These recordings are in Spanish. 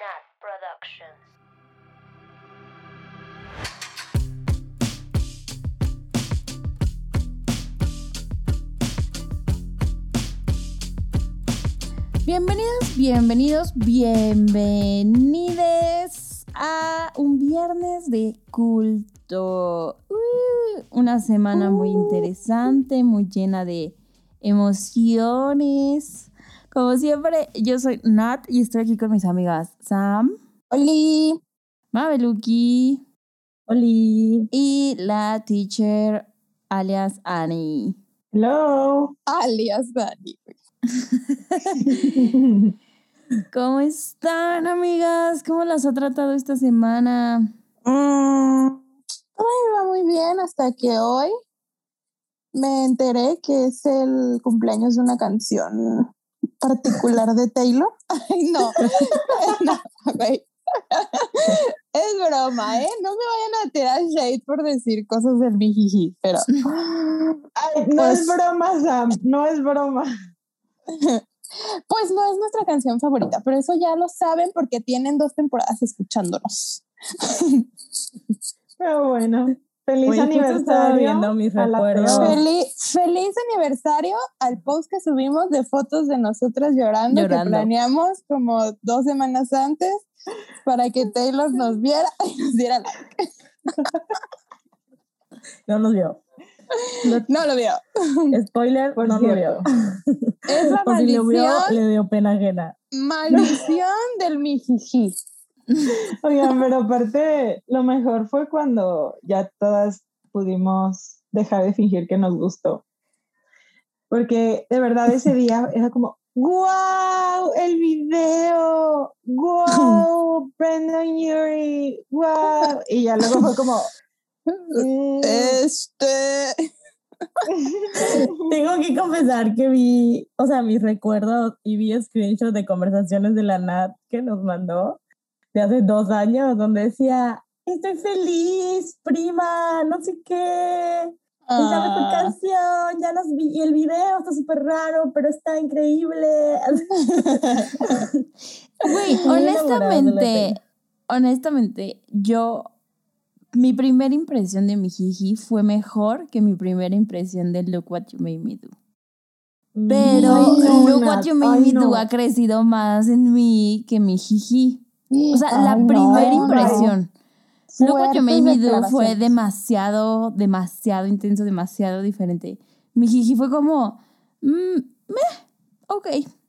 Nat Productions. Bienvenidos, bienvenidos, bienvenides a un viernes de culto. Uh, una semana muy interesante, muy llena de emociones. Como siempre, yo soy Nat y estoy aquí con mis amigas Sam, Oli. Mabeluki Oli. y la teacher alias Annie. Hello. Alias Dani. ¿Cómo están, amigas? ¿Cómo las ha tratado esta semana? Mm, todo iba muy bien hasta que hoy me enteré que es el cumpleaños de una canción particular de Taylor. Ay, no. Es broma, ¿eh? No me vayan a tirar shade por decir cosas del mijiji, pero... Ay, no Pues- es broma, Sam. No es broma. Pues no es nuestra canción favorita, pero eso ya lo saben porque tienen dos temporadas escuchándonos. Pero bueno. Feliz Oye, aniversario. mis a la. Feliz, feliz aniversario al post que subimos de fotos de nosotras llorando, Llorando. que planeamos como dos semanas antes para que Taylor nos viera y nos diera like. No nos vio. No lo vio. Spoiler, Por no lo vio. Es la O si lo vio, maldición, le dio pena ajena. maldición del mijiji. Oigan, pero aparte, lo mejor fue cuando ya todas pudimos dejar de fingir que nos gustó. Porque de verdad ese día era como, ¡Wow! ¡El video! ¡Wow! Brendan Yuri! ¡Wow! Y ya luego fue como, mm, Este. Tengo que confesar que vi, o sea, mis recuerdos y vi screenshots de conversaciones de la Nat que nos mandó de hace dos años, donde decía, estoy feliz, prima, no sé qué. Es la mejor Ah, canción, ya los vi, y el video está súper raro, pero está increíble. Güey, honestamente, honestamente, yo, mi primera impresión de mi jiji fue mejor que mi primera impresión de Look What You Made Me Do. Pero Ay, no, Look What You Made ay, Me Do ha crecido más en mí que mi jiji. O sea, la no, primera no. impresión. You Made Fuertes Me Do fue demasiado, demasiado intenso, demasiado diferente. Mi jiji fue como, mm, meh, ok.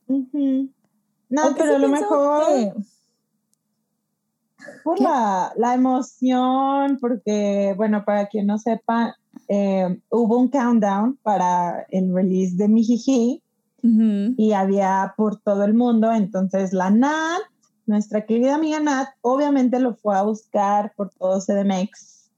No, Aunque pero sí lo mejor que- por la, la emoción, porque, bueno, para quien no sepa, eh, hubo un countdown para el release de Mijiji Ujú. y había por todo el mundo, entonces la Nat, nuestra querida amiga Nat, obviamente lo fue a buscar por todo CDMX.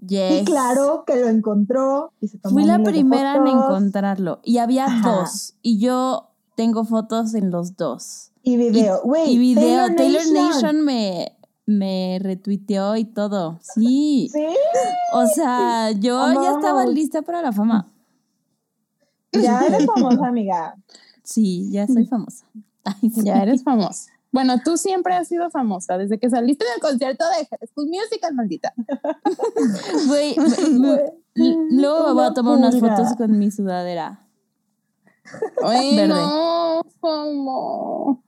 Y Yes. claro que lo encontró y se tomó Fui la primera en encontrarlo y había Ajá. dos y yo tengo fotos en los dos. Y video, güey. y video, Taylor, Taylor Nation, Nation. me, me retuiteó y todo. Sí. Sí, O sea, yo ya estaba lista para la fama. ya eres famosa, amiga. Sí, ya soy famosa. Ay, sí. Ya eres famosa. Bueno, tú siempre has sido famosa desde que saliste del concierto de School Musical, maldita. Güey, luego me voy a tomar unas fotos con mi sudadera. Ay, Verde. no, famo.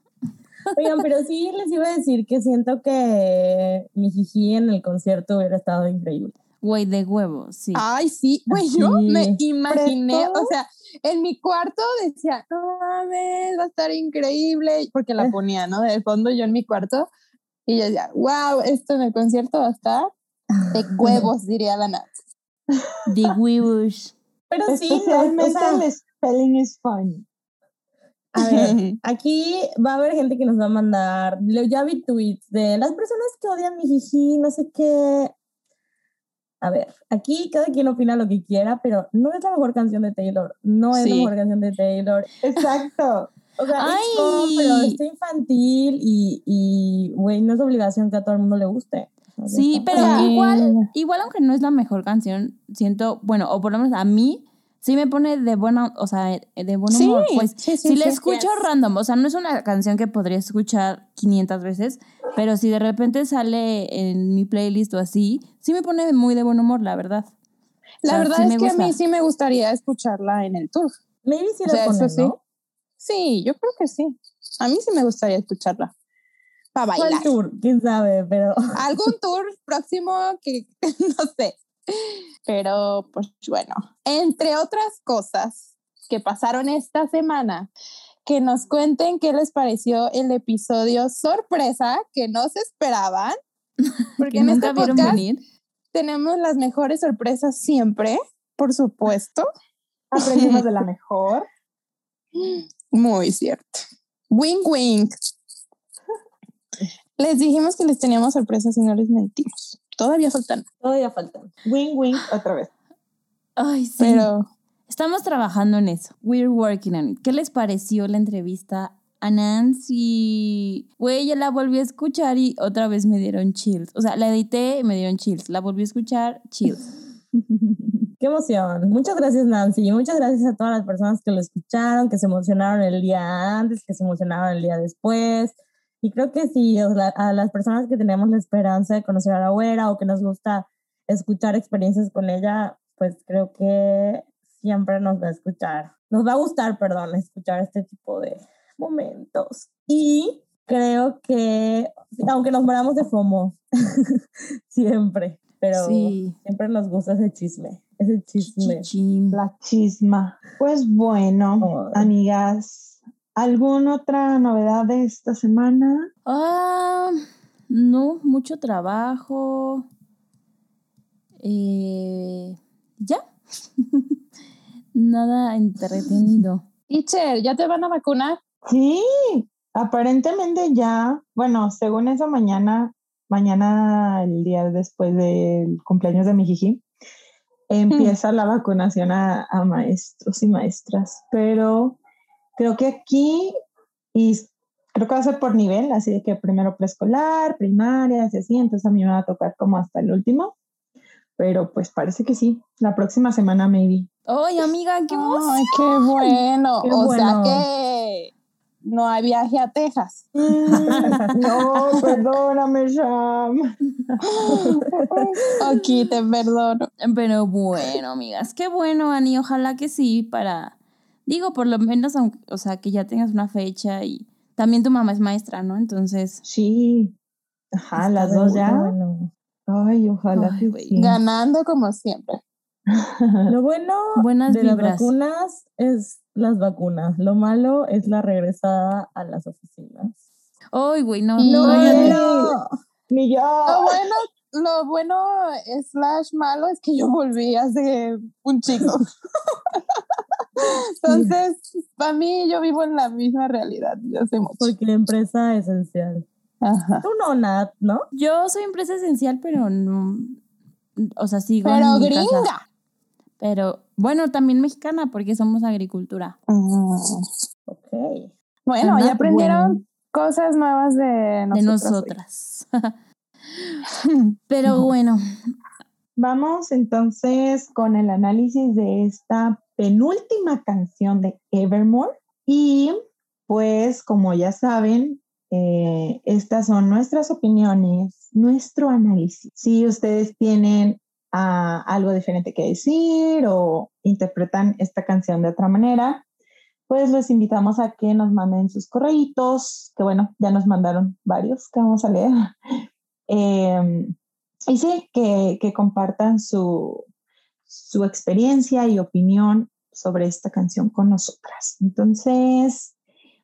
Oigan, pero sí les iba a decir que siento que mi jiji en el concierto hubiera estado increíble. Güey, de huevo, sí. Ay, sí, güey, yo Sí. me imaginé, o sea, en mi cuarto decía, no mames, va a estar increíble, porque la ponía, ¿no? De fondo yo en mi cuarto, y yo decía, wow, esto en el concierto va a estar de huevos, diría la Nat. De huevos. Pero sí, sea, el spelling is fun. a ver, aquí va a haber gente que nos va a mandar, ya vi tweets de las personas que odian mi jiji, no sé qué. A ver, aquí cada quien opina lo que quiera, pero no es la mejor canción de Taylor, no es Sí. la mejor canción de Taylor. Exacto. O sea, ¡Ay! es pop, pero está infantil y, y, güey, no es obligación que a todo el mundo le guste. Sí, pero igual, igual aunque no es la mejor canción, siento, bueno, o por lo menos a mí, sí me pone de buena, o sea, de buen Sí, humor. Pues sí, sí, si la sí. escucho random, o sea, no es una canción que podría escuchar 500 veces, pero si de repente sale en mi playlist o así, sí me pone muy de buen humor, la verdad. La O sea, verdad sí es que a mí sí me gustaría escucharla en el tour. Maybe sí O la sea, eso ponen, sí. ¿no? Sí, yo creo que sí. A mí sí me gustaría escucharla para ¿Cuál bailar. tour? ¿Quién sabe? Pero Algún tour próximo que no sé. Pero pues bueno, entre otras cosas que pasaron esta semana, que nos cuenten qué les pareció el episodio sorpresa que no se esperaban. Porque Que en nunca este vieron podcast venir. tenemos las mejores sorpresas siempre, por supuesto. Aprendimos de la mejor. Muy cierto. Wing wing. Les dijimos que les teníamos sorpresas y no les mentimos. Todavía faltan, todavía faltan. Wing wing otra vez. Ay, sí. pero Estamos trabajando en eso. We're working on it. ¿Qué les pareció la entrevista a Nancy? Güey, ya la volví a escuchar y otra vez me dieron chills. O sea, la edité y me dieron chills. La volví a escuchar, chills. Qué emoción. Muchas gracias, Nancy. Y muchas gracias a todas las personas que lo escucharon, que se emocionaron el día antes, que se emocionaron el día después. Y creo que sí, o sea, a las personas que tenemos la esperanza de conocer a la güera o que nos gusta escuchar experiencias con ella, pues creo que siempre nos va a escuchar, nos va a gustar, perdón, escuchar este tipo de momentos. Y creo que, aunque nos moramos de FOMO, siempre, pero Sí. siempre nos gusta ese chisme, ese chisme. Chichín. La chisma. Pues bueno, Ay. amigas, ¿alguna otra novedad de esta semana? Ah, no, mucho trabajo. Eh, ya. Nada entretenido. teacher, ¿ya te van a vacunar? Sí, aparentemente ya, bueno, según eso mañana, mañana el día después del cumpleaños de mi jiji, empieza la vacunación a, a maestros y maestras, pero creo que aquí, y creo que va a ser por nivel, así de que primero preescolar, primaria, así, así, entonces a mí me va a tocar como hasta el último, pero pues parece que sí, la próxima semana maybe. Ay, amiga, qué. Ay, qué bueno. Qué o sea que no hay viaje a Texas. No, perdóname, Sham. Aquí te perdono. Pero bueno, amigas, qué bueno, Ani. Ojalá que sí, para. Digo, por lo menos, aunque- o sea, que ya tengas una fecha y también tu mamá es maestra, ¿no? Entonces, Sí. Ajá, las dos ya. bueno. Ay, ojalá Ay, que sí. Ganando como siempre. Lo bueno buenas de las vibras. vacunas es las vacunas. Lo malo es la regresada a las oficinas. Ay, güey, no. No, cállate. no. Ni yo. Lo bueno, lo bueno slash malo es que yo volví hace un chico. Entonces, para mí yo vivo en la misma realidad de hace mucho. Porque la empresa esencial. Ajá. Tú no, Nat, ¿no? Yo soy empresa esencial, pero no. O sea, sigo Pero en mi casa. gringa. Pero bueno, también mexicana, porque somos agricultura. Mm. Ok. Bueno, ya aprendieron cosas nuevas de de nosotras. pero bueno, Vamos entonces con el análisis de esta penúltima canción de Evermore. Y pues, como ya saben, eh, estas son nuestras opiniones, nuestro análisis. Si ustedes tienen ah, algo diferente que decir o interpretan esta canción de otra manera, pues los invitamos a que nos manden sus correitos, que bueno, ya nos mandaron varios que vamos a leer. Em, y sí, que, compartan su, su experiencia y opinión sobre esta canción con nosotras. Entonces,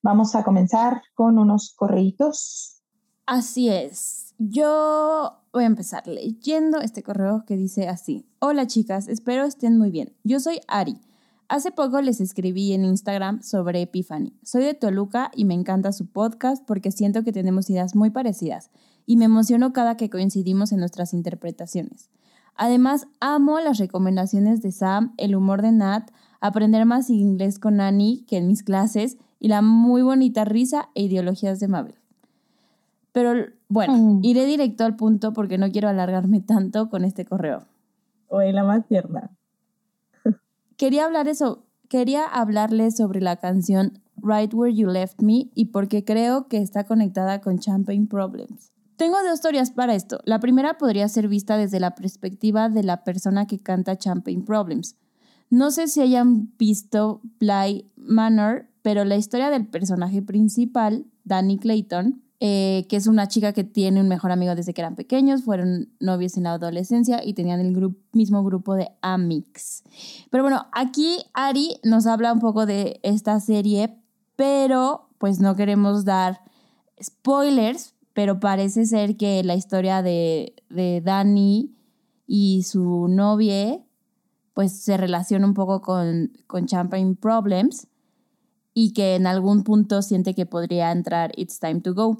vamos a comenzar con unos correitos. Así es. Yo voy a empezar leyendo este correo que dice así. Hola chicas, espero estén muy bien. Yo soy Ari. Hace poco les escribí en Instagram sobre Epiphany. Soy de Toluca y me encanta su podcast porque siento que tenemos ideas muy parecidas y me emociono cada que coincidimos en nuestras interpretaciones. Además, amo las recomendaciones de Sam, el humor de Nat, aprender más inglés con Annie que en mis clases y la muy bonita risa e ideologías de Mabel. Pero bueno, iré directo al punto porque no quiero alargarme tanto con este correo. Oye, la más tierna. quería hablar eso, quería hablarles sobre la canción Right Where You Left Me y porque creo que está conectada con Champagne Problems. Tengo dos teorías para esto. La primera podría ser vista desde la perspectiva de la persona que canta Champagne Problems. No sé si hayan visto Bly Manor, pero la historia del personaje principal, Danny Clayton, eh, que es una chica que tiene un mejor amigo desde que eran pequeños, fueron novios en la adolescencia y tenían el mismo grupo de Amix. Pero bueno, aquí Ari nos habla un poco de esta serie, pero pues no queremos dar spoilers, pero parece ser que la historia de, de Dani y su novia pues se relaciona un poco con, con Champagne Problems y que en algún punto siente que podría entrar It's Time to Go.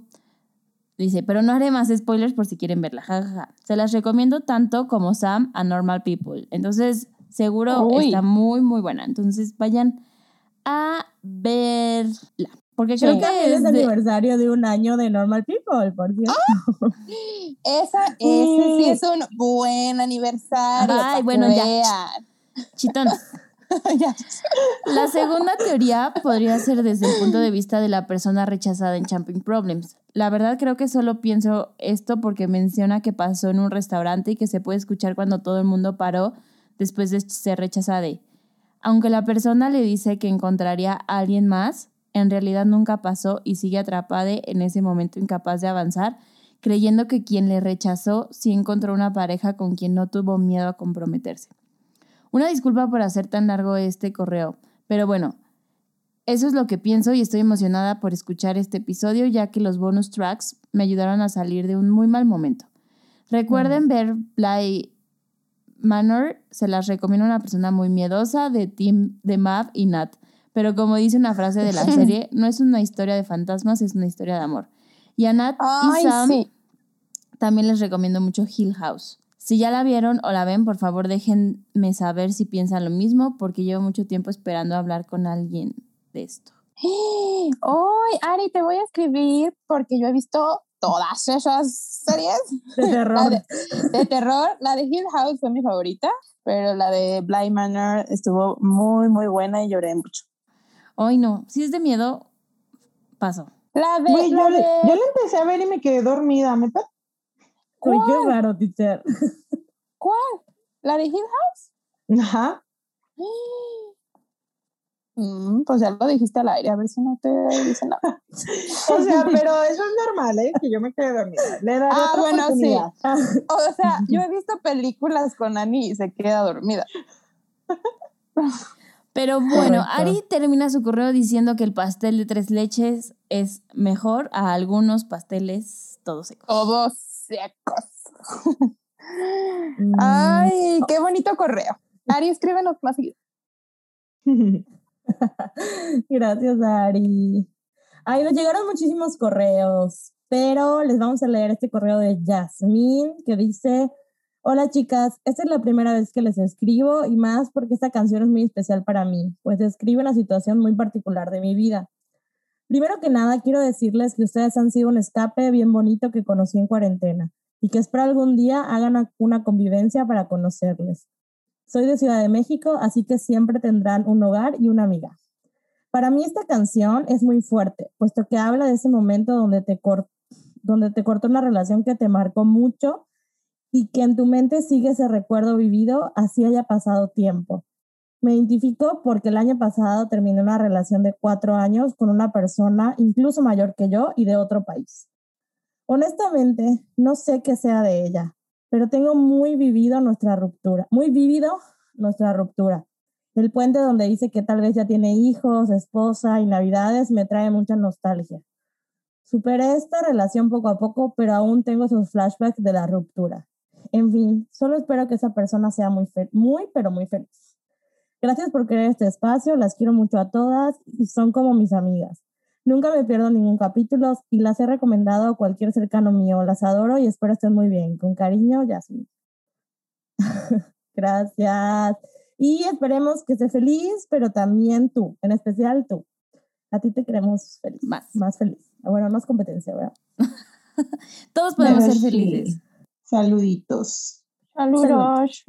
Dice, pero no haré más spoilers por si quieren verla. Jajaja. Se las recomiendo tanto como Sam a Normal People. Entonces, seguro está muy, muy buena. Entonces, vayan a verla. Porque creo que es, el aniversario de un año de Normal People, por cierto. ¡Ah! Esa, ese sí es un buen aniversario. Ay, bueno, ya. Chitón. La segunda teoría podría ser desde el punto de vista de la persona rechazada en Champing Problems. La verdad creo que solo pienso esto porque menciona que pasó en un restaurante y que se puede escuchar cuando todo el mundo paró después de ser rechazada. Aunque la persona le dice que encontraría a alguien más, en realidad nunca pasó y sigue atrapada en ese momento incapaz de avanzar, creyendo que quien le rechazó sí encontró una pareja con quien no tuvo miedo a comprometerse. Una disculpa por hacer tan largo este correo, pero bueno, eso es lo que pienso y estoy emocionada por escuchar este episodio ya que los bonus tracks me ayudaron a salir de un muy mal momento. Recuerden ver Bly Manor, se las recomiendo a una persona muy miedosa de Team de Mav y Nat. Pero como dice una frase de la serie, no es una historia de fantasmas, es una historia de amor. Y a Nat y Sam también les recomiendo mucho Hill House. Si ya la vieron o la ven, por favor déjenme saber si piensan lo mismo, porque llevo mucho tiempo esperando hablar con alguien de esto. Hoy, Ari, te voy a escribir porque yo he visto todas esas series de terror. de, terror. La de Hill House fue mi favorita, pero la de Bly Manor estuvo muy, muy buena y lloré mucho. Hoy no, si es de miedo, paso. La de, yo, Le, empecé a ver y me quedé dormida. ¿Me Uy, qué raro, teacher. ¿Cuál? ¿La de Hill House? Ajá. Mm, pues ya lo dijiste al aire, a ver si no te dice nada. o sea, pero eso es normal, ¿eh? Que yo me quede dormida. Le daré ah, bueno, sí. O sea, yo he visto películas con Ani y se queda dormida. Pero bueno, Ari termina su correo diciendo que el pastel de tres leches es mejor a algunos pasteles todos secos. Todos secos. Mm. Ay, qué bonito correo. Ari, escríbenos más seguido. Gracias, Ari. Ay, nos llegaron muchísimos correos, pero les vamos a leer este correo de Jasmine que dice, hola chicas, esta es la primera vez que les escribo y más porque esta canción es muy especial para mí, pues describe una situación muy particular de mi vida. Primero que nada, quiero decirles que ustedes han sido un escape bien bonito que conocí en cuarentena y que espero algún día hagan una convivencia para conocerles. Soy de Ciudad de México, así que siempre tendrán un hogar y una amiga. Para mí esta canción es muy fuerte, puesto que habla de ese momento donde te, donde te cortó una relación que te marcó mucho y que en tu mente sigue ese recuerdo vivido, así haya pasado tiempo. Me identifico porque el año pasado terminé una relación de cuatro años con una persona incluso mayor que yo y de otro país. Honestamente, no sé qué sea de ella, pero tengo muy vivido nuestra ruptura, muy vivido nuestra ruptura. El puente donde dice que tal vez ya tiene hijos, esposa y navidades me trae mucha nostalgia. Superé esta relación poco a poco, pero aún tengo esos flashbacks de la ruptura. En fin, solo espero que esa persona sea muy, muy, pero muy feliz. Gracias por querer este espacio, las quiero mucho a todas y son como mis amigas. Nunca me pierdo ningún capítulo y las he recomendado a cualquier cercano mío. Las adoro y espero estén muy bien. Con cariño, Yasmin. Gracias. Y esperemos que esté feliz, pero también tú, en especial tú. A ti te queremos feliz. Más. Más feliz. Bueno, más competencia, ¿verdad? Todos podemos ser felices. Saluditos. Saludos.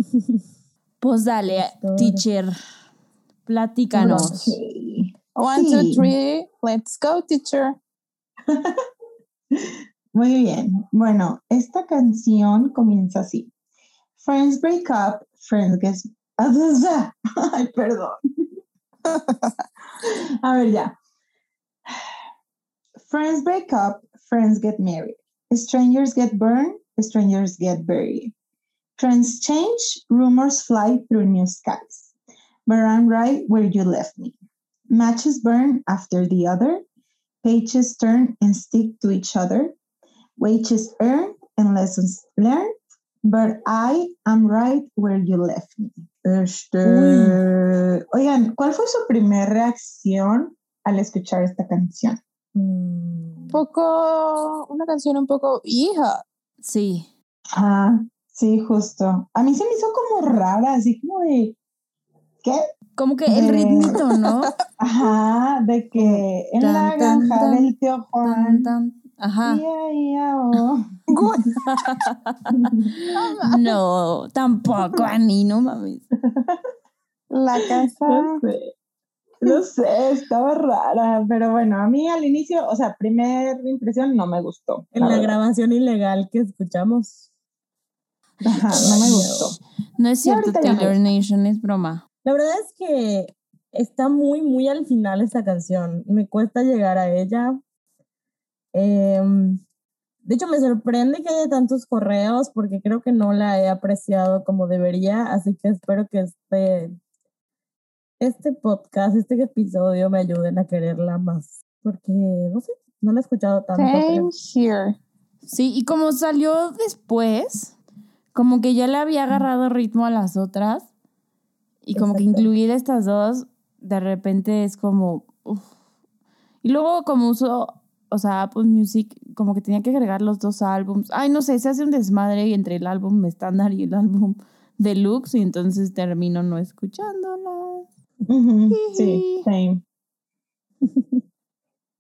Pues dale, teacher. Platícanos. One, two, three, let's go, teacher. Muy bien. Bueno, esta canción comienza así. Friends break up, friends get... Ay, perdón. A ver, ya. Friends break up, friends get married. Strangers get burned, strangers get buried. Trends change, rumors fly through new skies. But I'm right where you left me. Matches burn after the other. Pages turn and stick to each other. Wages earned and lessons learned. But I am right where you left me. Este, Oigan, ¿cuál fue su primera reacción al escuchar esta canción? Mm, Un poco, una canción un poco hija. Sí. Ah, sí, justo. A mí se me hizo como rara, así como de, ¿qué? Como que el ritmito, ¿no? Ajá, de que en la Tan, granja tan, del tío Juan. tan. Ajá. oh. No, tampoco, Ani, no mames. La casa. No sé. No sé, estaba rara, pero bueno, a mí al inicio, o sea, primera impresión no me gustó. en la verdad. grabación ilegal que escuchamos. Ajá, no me gustó. No es cierto, Taylor Nation, es broma. La verdad es que está muy, muy al final esta canción. Me cuesta llegar a ella. Em, de hecho, me sorprende que haya tantos correos porque creo que no la he apreciado como debería. Así que espero que este, este podcast, este episodio me ayuden a quererla más. Porque, no sé, no la he escuchado tanto. Same here. Sí, y como salió después, como que ya le había agarrado ritmo a las otras. Y como que incluir estas dos, de repente es como. uf. Y luego, como uso, o sea, Apple Music, como que tenía que agregar los dos álbums. Ay, no sé, se hace un desmadre entre el álbum estándar y el álbum deluxe, y entonces termino no escuchándola. Sí, same.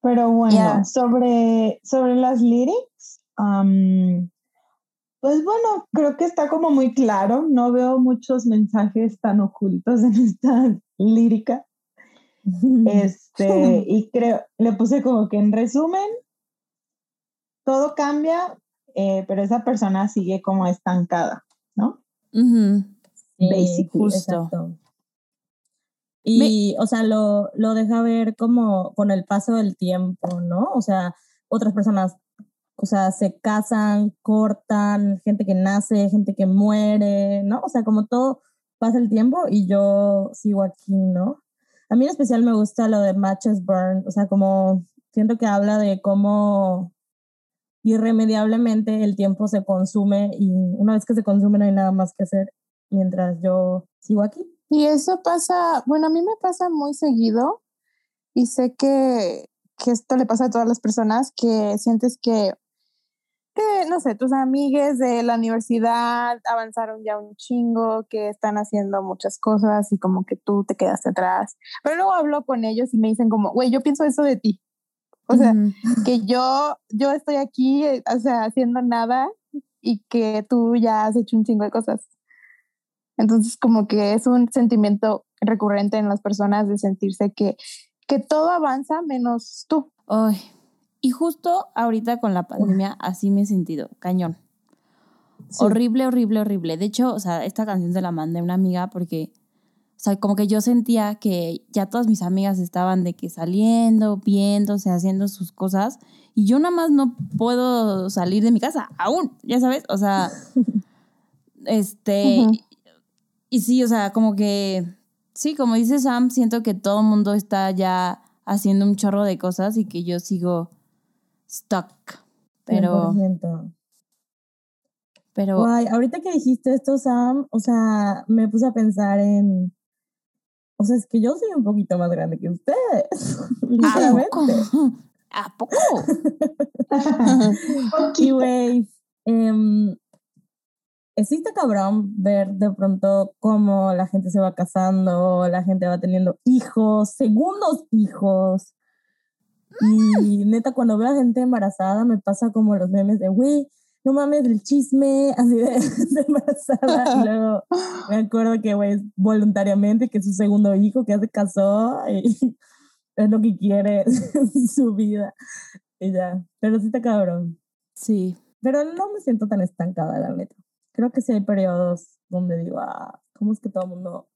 Pero bueno, Yeah. sobre, sobre las lyrics, pues bueno, creo que está como muy claro. No veo muchos mensajes tan ocultos en esta lírica. Este, y creo, le puse como que en resumen, todo cambia, eh, pero esa persona sigue como estancada, ¿no? Sí, Basically. Justo. exacto. Y, o sea, lo, lo deja ver como con el paso del tiempo, ¿no? O sea, otras personas, o sea, se casan, cortan, gente que nace, gente que muere, ¿no? O sea, como todo pasa el tiempo y yo sigo aquí, ¿no? A mí en especial me gusta lo de Matches Burn, o sea, como siento que habla de cómo irremediablemente el tiempo se consume y una vez que se consume no hay nada más que hacer mientras yo sigo aquí. Y eso pasa, bueno, a mí me pasa muy seguido y sé que, que esto le pasa a todas las personas que sientes que, que, no sé, tus amigues de la universidad avanzaron ya un chingo, que están haciendo muchas cosas y como que tú te quedaste atrás. Pero luego hablo con ellos y me dicen como, güey, yo pienso eso de ti. O sea, que yo, yo estoy aquí, eh, o sea, haciendo nada y que tú ya has hecho un chingo de cosas. Entonces, como que es un sentimiento recurrente en las personas de sentirse que, que todo avanza menos tú. Ay, y justo ahorita con la pandemia así me he sentido, cañón. Sí. Horrible, horrible, horrible. De hecho, o sea, esta canción se la mandé a una amiga porque, o sea, como que yo sentía que ya todas mis amigas estaban de que saliendo, viéndose, haciendo sus cosas, y yo nada más no puedo salir de mi casa, aún, ya sabes, o sea, este. Y sí, o sea, como que, sí, como dice Sam, siento que todo el mundo está ya haciendo un chorro de cosas y que yo sigo stuck. Pero, 100%. pero, Guay, ahorita que dijiste esto, Sam, o sea, me puse a pensar en. O sea, es que yo soy un poquito más grande que ustedes. ¿a poco? literalmente. ¿A poco? Y, güey, em, existe cabrón ver de pronto cómo la gente se va casando, la gente va teniendo hijos, segundos hijos. Y neta, cuando veo a gente embarazada, me pasa como los memes de, güey, no mames, el chisme, así de, de embarazada. Y luego me acuerdo que, güey, voluntariamente, que es su segundo hijo, que ya se casó y es lo que quiere en su vida. Y ya, pero sí está cabrón. Sí. Pero no me siento tan estancada, la neta. Creo que sí hay periodos donde digo, ah, ¿cómo es que todo el mundo...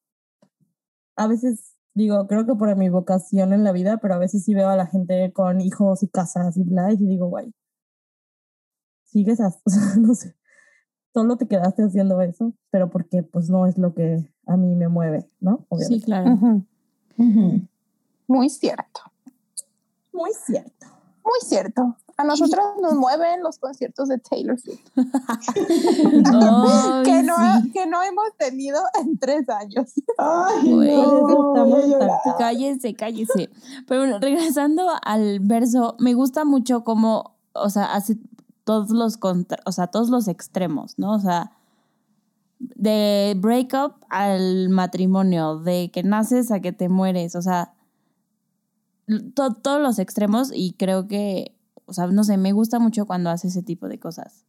A veces digo, creo que por mi vocación en la vida, pero a veces sí veo a la gente con hijos y casas y bla, y digo, guay, sigues, a, o sea, no sé, solo te quedaste haciendo eso, pero porque pues no es lo que a mí me mueve, ¿no? Sí, claro. Muy cierto. Muy cierto. Muy cierto. A nosotros nos mueven los conciertos de Taylor Swift, que, no, sí. que no hemos tenido en tres años. Ay, Güey. no, Cállese, cállese. Pero bueno, regresando al verso, me gusta mucho cómo, o sea, hace todos los contra, o sea, todos los extremos, ¿no? O sea, de breakup al matrimonio, de que naces a que te mueres, o sea, to- todos los extremos y creo que, o sea, no sé, me gusta mucho cuando hace ese tipo de cosas.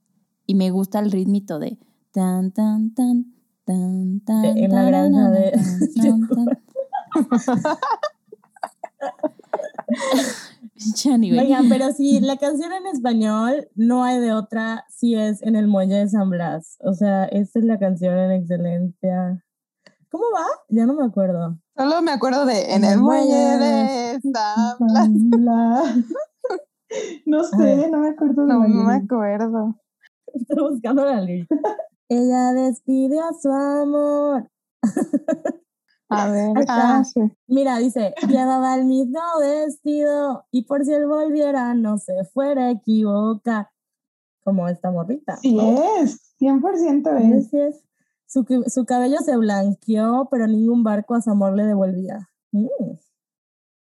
Y me gusta el ritmito de tan, tan, tan, tan, tan. en la granja de-. Oigan, pero si la canción en español no hay de otra, si es en el muelle de San Blas. O sea, esta es la canción en excelencia. ¿Cómo va? Ya no me acuerdo. Solo me acuerdo de En el muelle de San Blas. La- No sé, no me acuerdo No me acuerdo. Estoy buscando la lírica. Ella despidió a su amor. A ver. Ah, sí. Mira, dice, llevaba el mismo vestido y por si él volviera no se fuera a equivocar. Como esta morrita. Sí ¿no? es, 100% Sí, es. sí es. Su, su cabello se blanqueó, pero ningún barco a su amor le devolvía. Mm.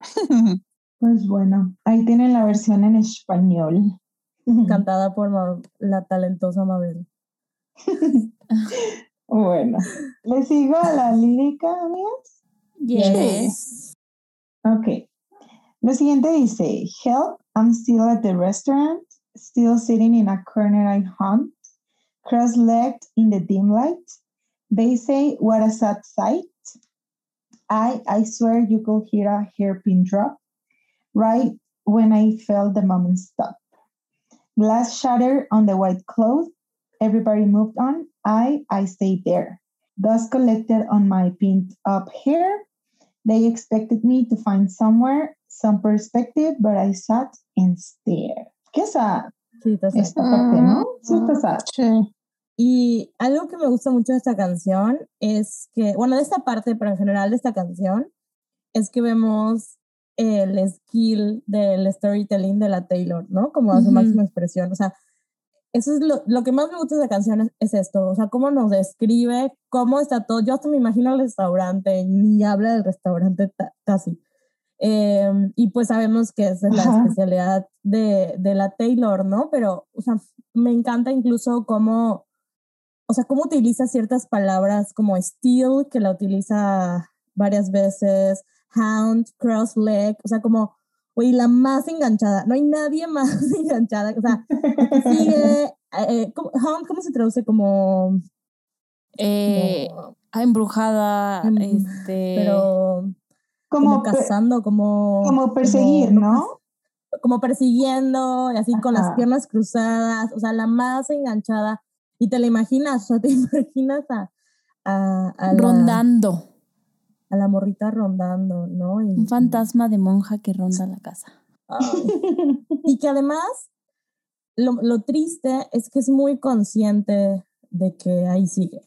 Pues bueno, ahí tienen la versión en español. Cantada por la talentosa Mabel. Bueno, ¿le sigo a la lírica, amigas? Yes. Ok. Lo siguiente dice, Help, I'm still at the restaurant, still sitting in a corner I hunt, cross-legged in the dim light. They say, what a sad sight. I, I swear you could hear a hairpin drop right when I felt the moment stop. Glass shattered on the white cloth. Everybody moved on. I, I stayed there. Dust collected on my pinned up hair. They expected me to find somewhere some perspective, but I sat and stared. ¿Qué es Sí, está sad. esta parte, no? Sí, está mm, sad. Sí. Y algo que me gusta mucho de esta canción es que, bueno, de esta parte, pero en general de esta canción, es que vemos el skill del storytelling de la Taylor, ¿no? Como a su Ujú. máxima expresión. O sea, eso es lo, lo que más me gusta de la canción es, es esto, o sea, cómo nos describe, cómo está todo. Yo hasta me imagino el restaurante, ni habla del restaurante ta- casi. Eh, y pues sabemos que esa es la Ajá. especialidad de, de la Taylor, ¿no? Pero, o sea, me encanta incluso cómo, o sea, cómo utiliza ciertas palabras como steel, que la utiliza varias veces, hound, cross leg, o sea, como, oye, la más enganchada, no hay nadie más enganchada, o sea, sigue, eh, ¿cómo- hound, ¿cómo se traduce? Como, Eh, como- ah, embrujada, Em, este. pero como, cazando, como... como perseguir, como- ¿no? Como persiguiendo, y así con las piernas cruzadas, o sea, la más enganchada, y te la imaginas, o sea, te imaginas a, a, a la, rondando. A la morrita rondando, ¿no? Y, Un fantasma de monja que ronda la casa. Ay. Y que además, lo, lo triste es que es muy consciente de que ahí sigue,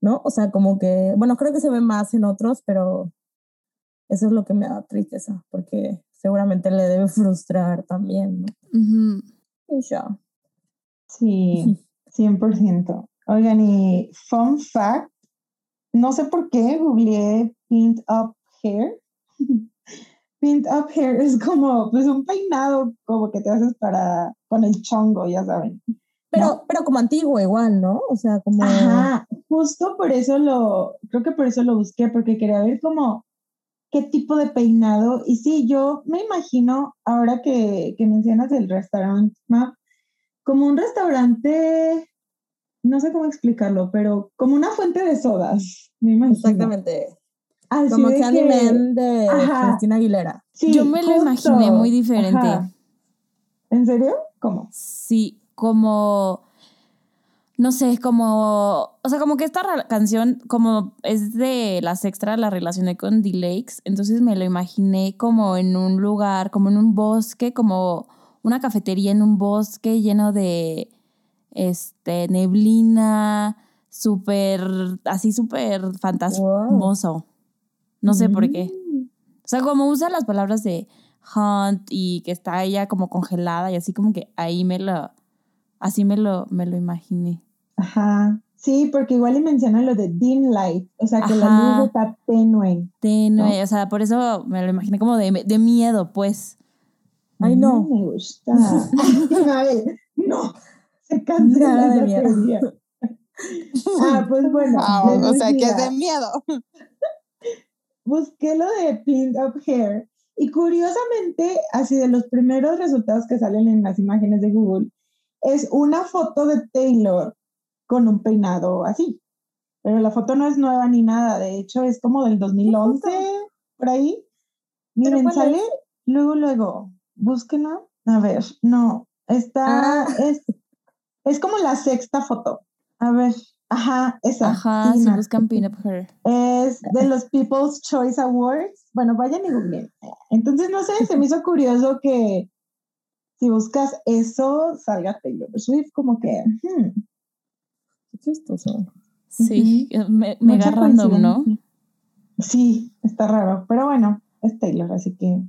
¿no? O sea, como que, bueno, creo que se ve más en otros, pero eso es lo que me da tristeza, porque seguramente le debe frustrar también, ¿no? Y ya. Sí, 100%. Oigan, y fun fact, no sé por qué googleé pinned up hair. pinned up hair es como pues un peinado como que te haces para con el chongo, ya saben. Pero, pero como antiguo igual, ¿no? O sea, como... Ajá, justo por eso lo, creo que por eso lo busqué, porque quería ver como qué tipo de peinado. Y sí, yo me imagino, ahora que, que mencionas el restaurant map, como un restaurante, no sé cómo explicarlo, pero como una fuente de sodas, me imagino. Exactamente. Así Como de que- Candyman de Ajá. Cristina Aguilera. Sí, Yo me lo imaginé muy diferente. Ajá. ¿En serio? ¿Cómo? Sí, como. No sé, como. O sea, como que esta canción, como es de las extras, la relacioné con The Lakes. Entonces me lo imaginé como en un lugar, como en un bosque, como una cafetería en un bosque lleno de. Este, neblina, súper. Así súper fantasmoso. No sé por qué. O sea, como usa las palabras de hunt y que está ella como congelada y así como que ahí me lo, así me lo, me lo imaginé. Ajá. Sí, porque igual y menciona lo de dim light, o sea, que la luz está tenue. Tenue, o sea, por eso me lo imaginé como de, de miedo, pues. Ay, no. Mm, me gusta. Ay, no, se cancela de miedo. teoría. Ah, pues bueno. Wow, les o sea, que es de miedo. Busqué lo de pinned up hair y curiosamente, así de los primeros resultados que salen en las imágenes de Google, es una foto de Taylor con un peinado así. Pero la foto no es nueva ni nada, de hecho es como del 2011, por ahí. Miren, sale es? luego, luego, búsquenla. A ver, no, está, Ah. es, es como la sexta foto. A ver, ajá, esa. Ajá, si buscan Pin Up Her. Es de los People's Choice Awards. Bueno, vayan y googleen. Entonces, no sé, se me hizo curioso que si buscas eso, salga Taylor Swift, como que. hmm, Qué chistoso. Sí, me, mega random, ¿no? Sí, está raro, pero bueno, es Taylor, así que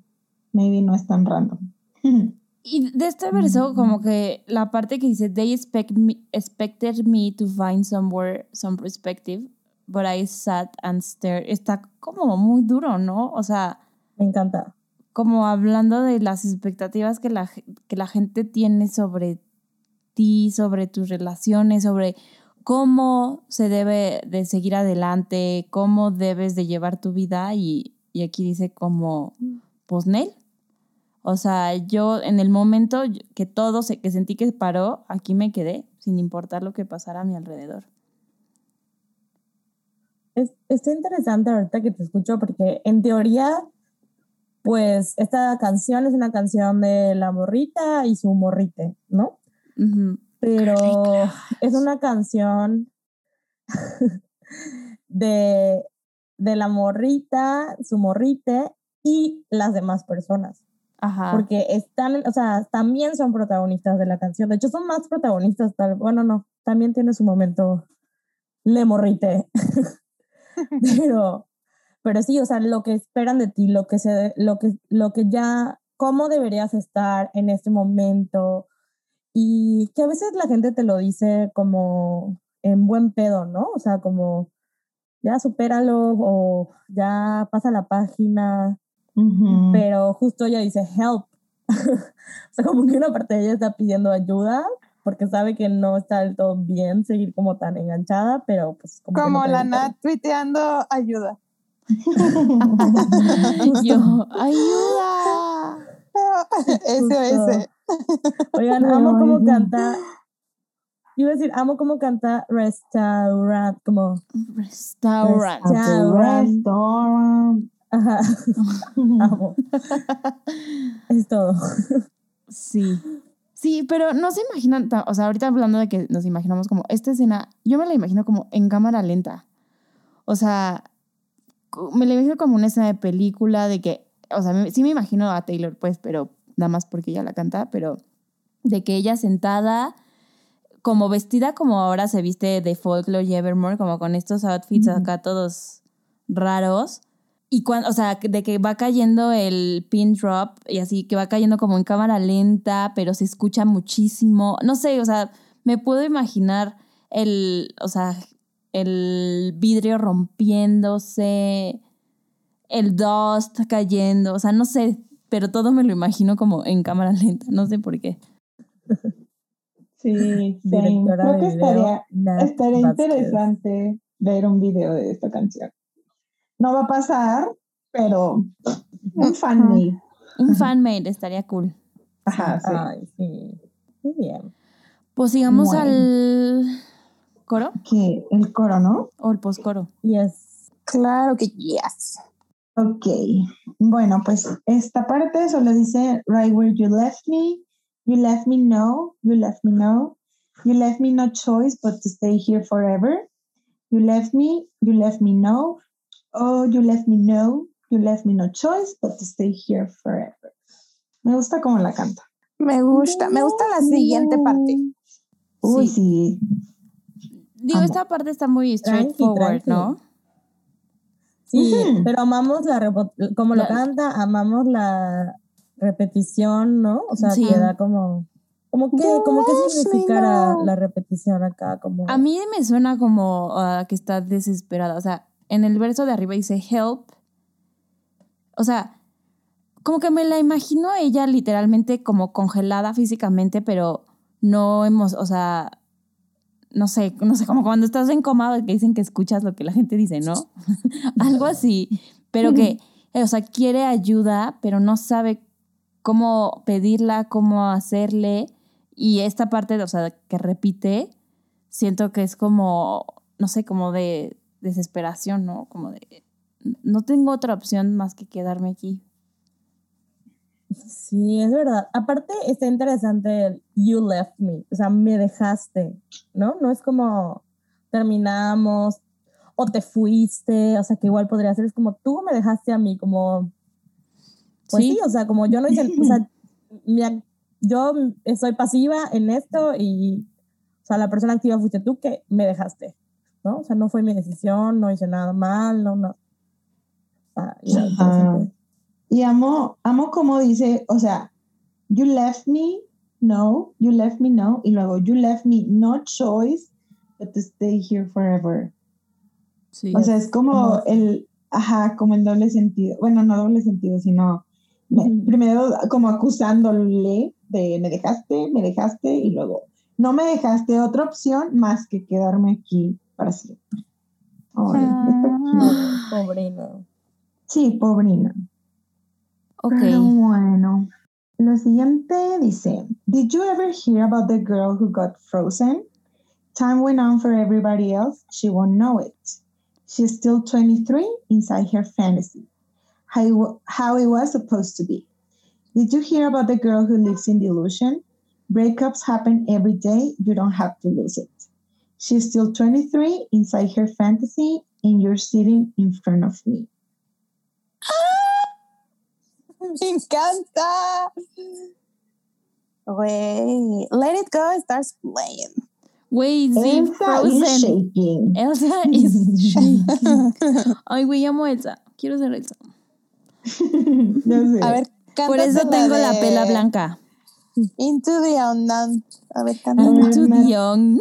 maybe no es tan random. Y de este verso, como que la parte que dice, they expect me, expected me to find somewhere some perspective, but I sat and stared, está como muy duro, ¿no? O sea, Me encanta. como hablando de las expectativas que la, que la gente tiene sobre ti, sobre tus relaciones, sobre cómo se debe de seguir adelante, cómo debes de llevar tu vida y, y aquí dice como, pues, Nel. O sea, yo en el momento que todo, se, que sentí que paró, aquí me quedé, sin importar lo que pasara a mi alrededor. Es, está interesante ahorita que te escucho porque en teoría, pues esta canción es una canción de la morrita y su morrite, ¿no? Pero es una canción de, de la morrita, su morrite y las demás personas. Ajá. Porque están, o sea, también son protagonistas de la canción. De hecho, son más protagonistas, tal, bueno, no, también tiene su momento le morrite. pero, pero sí, o sea, lo que esperan de ti, lo que se, lo que, lo que ya, cómo deberías estar en este momento y que a veces la gente te lo dice como en buen pedo, ¿no? O sea, como ya supéralo o ya pasa la página, Pero justo ella dice help. o sea, como que una parte de ella está pidiendo ayuda porque sabe que no está del todo bien seguir como tan enganchada, pero pues como, Como no la Nat tuiteando ayuda. Yo, ayuda. SOS. Oigan, Ay, amo cómo canta. Iba a decir, amo cómo canta Restaurant, como. Restaurant. Restaurant. Restaurant. Ajá, amo. es todo. Sí. Sí, pero no se imaginan, o sea, ahorita hablando de que nos imaginamos como esta escena, yo me la imagino como en cámara lenta. O sea, me la imagino como una escena de película de que, o sea, sí me imagino a Taylor, pues, pero nada más porque ella la canta, pero de que ella sentada, como vestida como ahora se viste de folklore y Evermore, como con estos outfits acá todos raros. Y cuando, o sea, de que va cayendo el pin drop y así, que va cayendo como en cámara lenta, pero se escucha muchísimo. No sé, o sea, me puedo imaginar el, o sea, el vidrio rompiéndose, el dust cayendo, o sea, no sé, pero todo me lo imagino como en cámara lenta, no sé por qué. Sí. Directora creo de que estaría, estaría interesante ver un video de esta canción. No va a pasar, pero un fan made. Un fanmade estaría cool. Ajá, sí. Ay, sí. Muy bien. Pues sigamos Bueno. al coro Que el coro, ¿no? o el postcoro. Yes. Claro que yes. Ok, bueno, pues esta parte solo dice, right where you left me, you left me no, you left me no, you left me no choice but to stay here forever, you left me, you left me no, oh, you left me no, you left me no choice but to stay here forever. Me gusta cómo la canta. Me gusta, me gusta la siguiente parte. Uy, Sí. sí. Digo, Amo. esta parte está muy straightforward. ¿no? Sí, pero amamos la como lo La- canta, amamos la repetición, ¿no? O sea, Sí. que da como como que como significara la repetición acá como A mí me suena como ah, que está desesperada. O sea, en el verso de arriba dice help. O sea, como que me la imagino ella literalmente como congelada físicamente, pero no hemos, o sea, no sé, no sé, como cuando estás en coma que dicen que escuchas lo que la gente dice, ¿no? Algo así, pero que, eh, o sea, quiere ayuda, pero no sabe cómo pedirla, cómo hacerle. Y esta parte, o sea, que repite, siento que es como, no sé, como de desesperación, ¿no? Como de, no tengo otra opción más que quedarme aquí. Sí, es verdad. Aparte está interesante el you left me, o sea, me dejaste, ¿no? No es como terminamos o te fuiste, o sea, que igual podría ser, es como tú me dejaste a mí, como, pues sí, Sí. o sea, como yo no hice, o sea, mi yo soy pasiva en esto y, o sea, la persona activa fuiste tú que me dejaste, ¿no? O sea, no fue mi decisión, no hice nada mal, no, no. O sea, y amo, amo como dice, o sea, you left me, no, you left me, no, y luego you left me no choice but to stay here forever. Sí. O sea, es como el, ajá, como el doble sentido. Bueno, no doble sentido, sino me- primero como acusándole de me dejaste, me dejaste, y luego no me dejaste otra opción más que quedarme aquí para siempre. Cute. Pobrino. Sí, pobrina. ok. Pero bueno, lo siguiente dice, Did you ever hear about the girl who got frozen? Time went on for everybody else. She won't know it. She's still 23 inside her fantasy. How how it was supposed to be. Did you hear about the girl who lives in delusion? Breakups happen every day. You don't have to lose it. She's still 23 inside her fantasy, and you're sitting in front of me. Ah, me encanta. Wait, Let It Go starts playing. Güey, sí, Elsa is shaking. Elsa is shaking. Ay, güey, amo a Elsa. Quiero ser Elsa. Ya sé. A ver, Por eso la tengo la de pela blanca. Into the Unknown. A ver, canta. Into the young.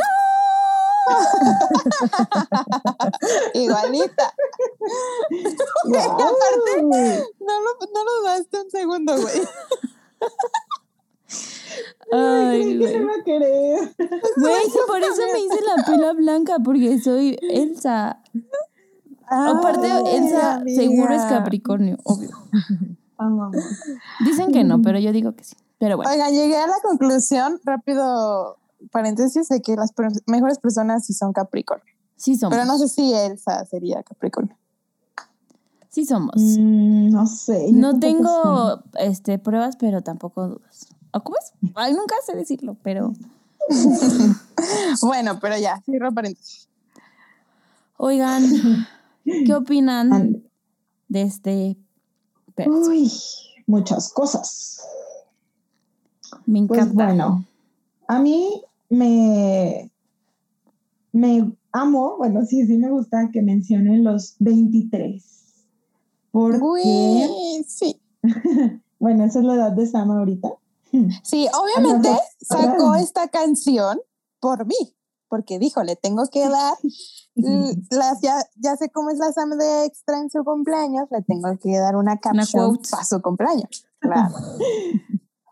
¡No! Igualita. Wow. aparte- No lo, no lo daste un segundo, güey. Ay, güey. a querer. Güey, por eso me hice la pela blanca, porque soy Elsa. Aparte, Ay, Elsa amiga. seguro es Capricornio, obvio. Dicen que no, pero yo digo que sí. Pero bueno, Oigan, llegué a la conclusión, rápido paréntesis, de que las per- mejores personas sí son Capricornio. sí somos. Pero no sé si Elsa sería Capricornio. Sí somos. Mm, no sé. No tengo este, pruebas, pero tampoco dudas. ¿O cómo es? Ay, nunca sé decirlo, pero. Bueno, pero ya, cierro paréntesis. Oigan, ¿qué opinan And- de este? Uy, muchas cosas. Me Pues encanta. bueno, a mí me, me amo, bueno, sí, sí me gusta que mencionen los 23. Porque, Uy, sí. bueno, esa es la edad de Sam ahorita. Sí, obviamente Ajá. sacó Ajá. esta canción por mí, porque dijo, le tengo que dar, las, ya, ya sé cómo es la Sam de extra en su cumpleaños, le tengo que dar una caption para su cumpleaños. Claro.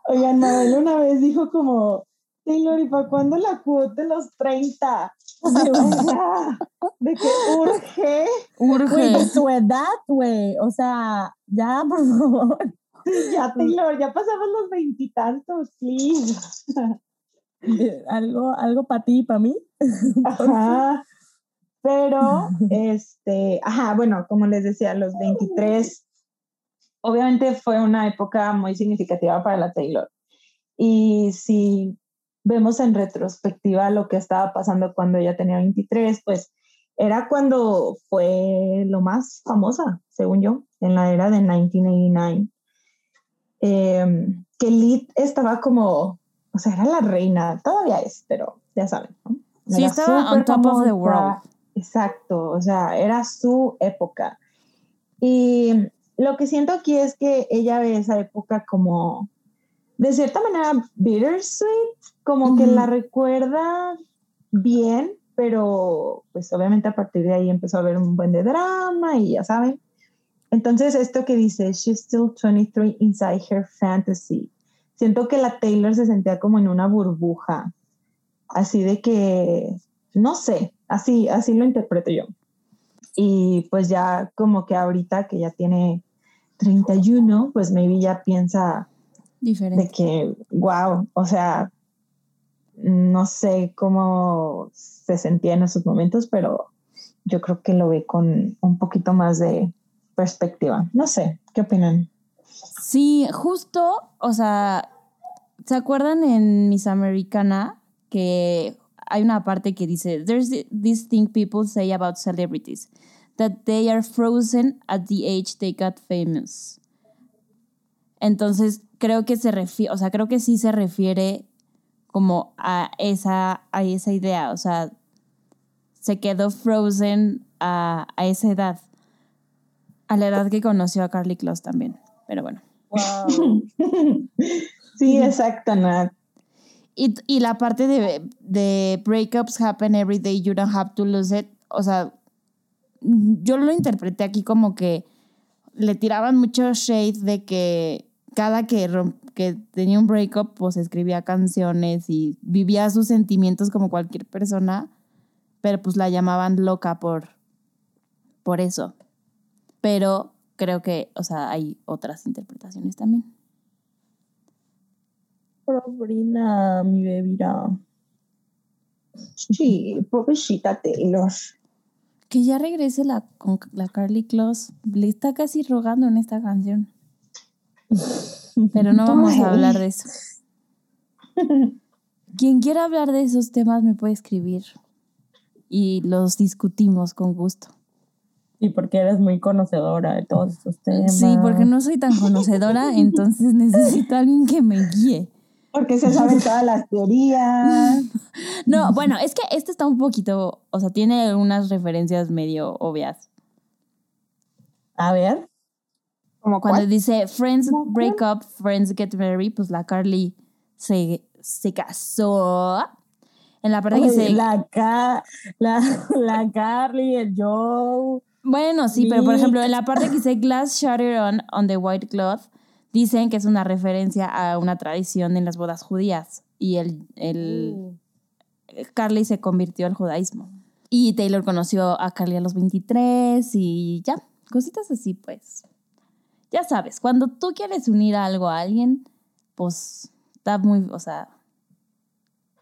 Oigan, Mabel una vez dijo como, Taylor, ¿y para cuándo la quote de los 30? O sea, de que urge. Güey, de Urge. su edad, güey. O sea, ya, por favor. Ya, Taylor, ya pasamos los veintitantos, please. de algo, algo para ti y para mí. Ajá. Pero, este, ajá, bueno, como les decía, los 23, obviamente fue una época muy significativa para la Taylor. Y si vemos en retrospectiva lo que estaba pasando cuando ella tenía 23, pues era cuando fue lo más famosa, según yo, en la era de 1989. Em, que Lid estaba como, o sea, era la reina, todavía es, pero ya saben, ¿no? Sí, estaba on top of the famosa. world. Exacto, o sea, era su época. Y lo que siento aquí es que ella ve esa época como, de cierta manera, bittersweet, como que Ujú. la recuerda bien, pero pues obviamente a partir de ahí empezó a haber un buen de drama y ya saben. Entonces, esto que dice, she's still 23 inside her fantasy. Siento que la Taylor se sentía como en una burbuja, así de que, no sé, así, así lo interpreto yo. Y pues ya como que ahorita que ya tiene 31, pues maybe ya piensa de Diferente. que, wow, o sea, no sé cómo se sentía en esos momentos, pero yo creo que lo ve con un poquito más de perspectiva. No sé, ¿qué opinan? Sí, justo, o sea, ¿se acuerdan en Miss Americana que hay una parte que dice, there's thi- this thing people say about celebrities, that they are frozen at the age they got famous. Entonces, creo que se refiere, o sea, creo que sí se refiere como a esa, a esa idea, o sea, se quedó frozen a, a esa edad, a la edad que conoció a Carly Close también, pero bueno. Wow. sí, exacto, Nat. Y, y la parte de, de breakups happen every day, you don't have to lose it. O sea, yo lo interpreté aquí como que le tiraban mucho shade de que cada que, que tenía un breakup, pues escribía canciones y vivía sus sentimientos como cualquier persona, pero pues la llamaban loca por, por eso. Pero creo que, o sea, hay otras interpretaciones también. Pobrina, mi bebida. Sí, pobrecita Taylor. Que ya regrese la, con la Carly Close. Le está casi rogando en esta canción. Pero no vamos a hablar de eso. Quien quiera hablar de esos temas me puede escribir. Y los discutimos con gusto. Y porque eres muy conocedora de todos estos temas. Sí, porque no soy tan conocedora, entonces necesito a alguien que me guíe. Porque se saben todas las teorías. No, bueno, es que este está un poquito, o sea, tiene unas referencias medio obvias. A ver. Como Cuando cuál? dice Friends ¿Cómo break up, Friends get married, pues la Carly se, se casó. En la parte que dice. la, la, la Carly, el Joe. Bueno, sí, pero por ejemplo, en la parte que dice Glass shattered on, on the white cloth, dicen que es una referencia a una tradición en las bodas judías. Y el, el Carly se convirtió al judaísmo. Y Taylor conoció a Carly a los 23 y ya, cositas así, pues. Ya sabes, cuando tú quieres unir algo a alguien, pues está muy, o sea,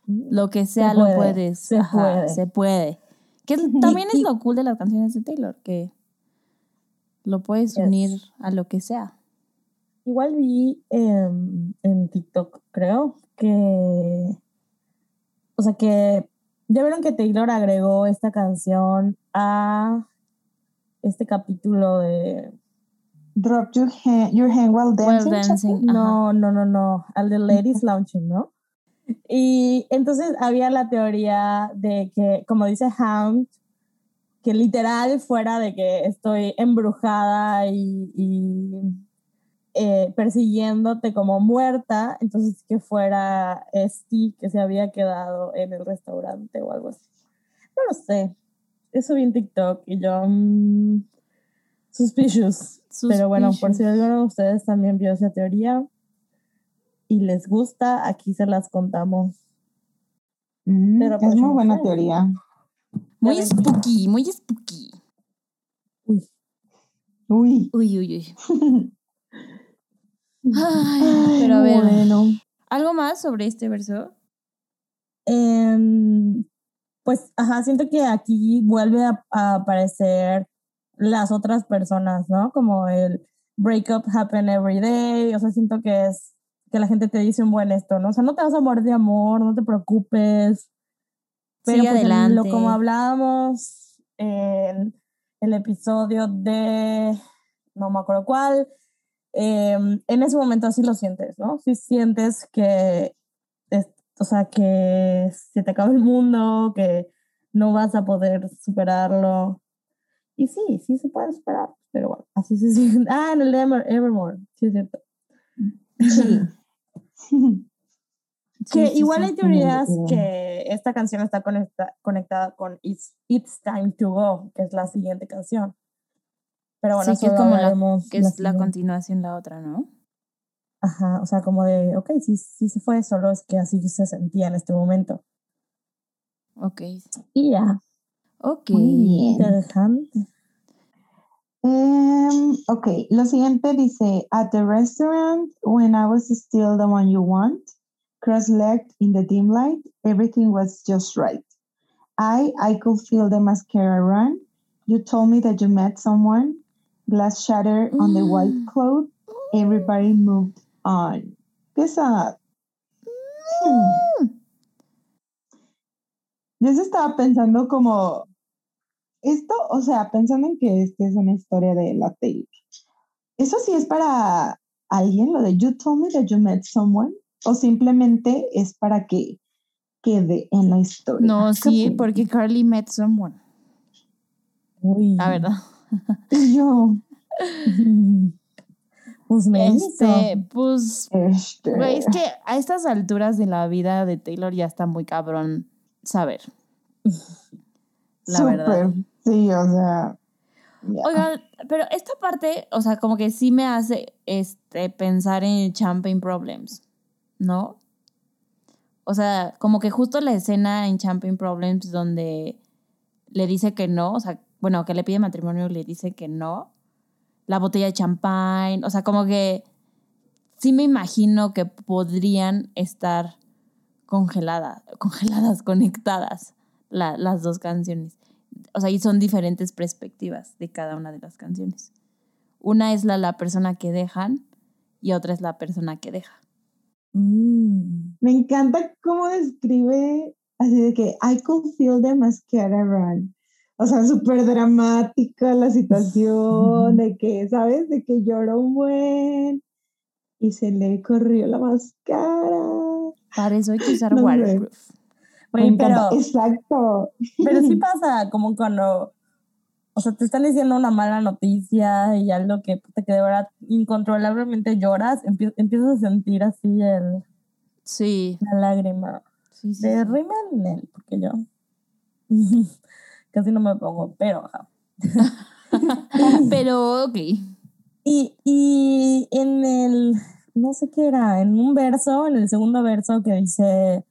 lo que sea Se lo puede, puedes. se ajá, puede. Se puede. Que también es lo cool de las canciones de Taylor, que lo puedes Yes. unir a lo que sea. Igual vi em, en TikTok, creo, que. O sea, que. Ya vieron que Taylor agregó esta canción a este capítulo de. Drop your hand, your hand while While dancing. dancing. ajá. No, no, no, no. Al de Ladies Launching, ¿no? Y entonces había la teoría de que, como dice Hound, que literal fuera de que estoy embrujada y, y, eh, persiguiéndote como muerta, entonces que fuera Esti que se había quedado en el restaurante o algo así. No lo sé. Eso vi en TikTok y yo... mm, suspicious. Pero bueno, por si alguno de ustedes también vio esa teoría y les gusta, aquí se las contamos. Mm, Pero, es muy buena teoría. Muy spooky, muy spooky. Uy, Uy. Uy, uy, uy. Ay, pero a ver, Bueno. ¿algo más sobre este verso? Em, pues, ajá, siento que aquí vuelve a, a aparecer las otras personas, ¿no? Como el breakup happen every day, o sea, siento que es que la gente te dice un buen esto, ¿no? O sea, no te vas a morir de amor, no te preocupes. Pero Sigue pues, adelante. Lo, como hablábamos en el episodio de, no me acuerdo cuál, eh, en ese momento así lo sientes, ¿no? Si sientes que, es, o sea, que se te acaba el mundo, que no vas a poder superarlo. Y sí, sí se puede superar, pero bueno, así se siente. Ah, en el de Ever- Evermore, sí es cierto. Que Sí, sí, igual sí. hay teorías Ujú. que esta canción está conecta- conectada con It's, It's Time to Go, que es la siguiente canción. Pero bueno, sí, que es como la, que es la continuación la otra, ¿no? Ajá, o sea, como de, ok, sí, sí se fue, solo es que así se sentía en este momento. Ok. Y ya, Ok. Muy bien. interesante. Em, ok, lo siguiente dice, at the restaurant, when I was still the one you want, cross-legged in the dim light, everything was just right. I, I could feel the mascara run. You told me that you met someone, glass shatter on the white Mm. cloth, everybody moved on. Qué sad. Hmm. Yo sí estaba pensando como, esto, o sea, pensando en que esta es una historia de la Taylor. ¿Eso sí es para alguien, lo de you told me that you met someone? ¿O simplemente es para que quede en la historia? No, ¿Qué sí, porque Carly met someone. Uy. La verdad. Y yo, Pues me Este, pues, este, güey, es que a estas alturas de la vida de Taylor ya está muy cabrón saber. La verdad. Sí, o sea, ya. Oigan, pero esta parte, o sea, como que sí me hace este, pensar en Champagne Problems, ¿no? O sea, como que justo la escena en Champagne Problems donde le dice que no, o sea, bueno, que le pide matrimonio y le dice que no, la botella de champagne, o sea, como que sí me imagino que podrían estar congeladas, congeladas, conectadas la- las dos canciones. O sea, y son diferentes perspectivas de cada una de las canciones. Una es la, la persona que dejan y otra es la persona que deja. Mm. Me encanta cómo describe así de que I could feel the mascara run. O sea, súper dramática la situación, de que, ¿sabes? De que lloró un buen y se le corrió la máscara. Para eso hay que usar No waterproof. Pero, Exacto. pero sí pasa como cuando, o sea, te están diciendo una mala noticia y algo que, puta, que de verdad incontrolablemente lloras, empie- empiezas a sentir así el, Sí, la lágrima. sí, sí. De. Rimmel, porque yo casi no me pongo, pero. Pero, ok. Y, y en el, no sé qué era, en un verso, en el segundo verso que dice,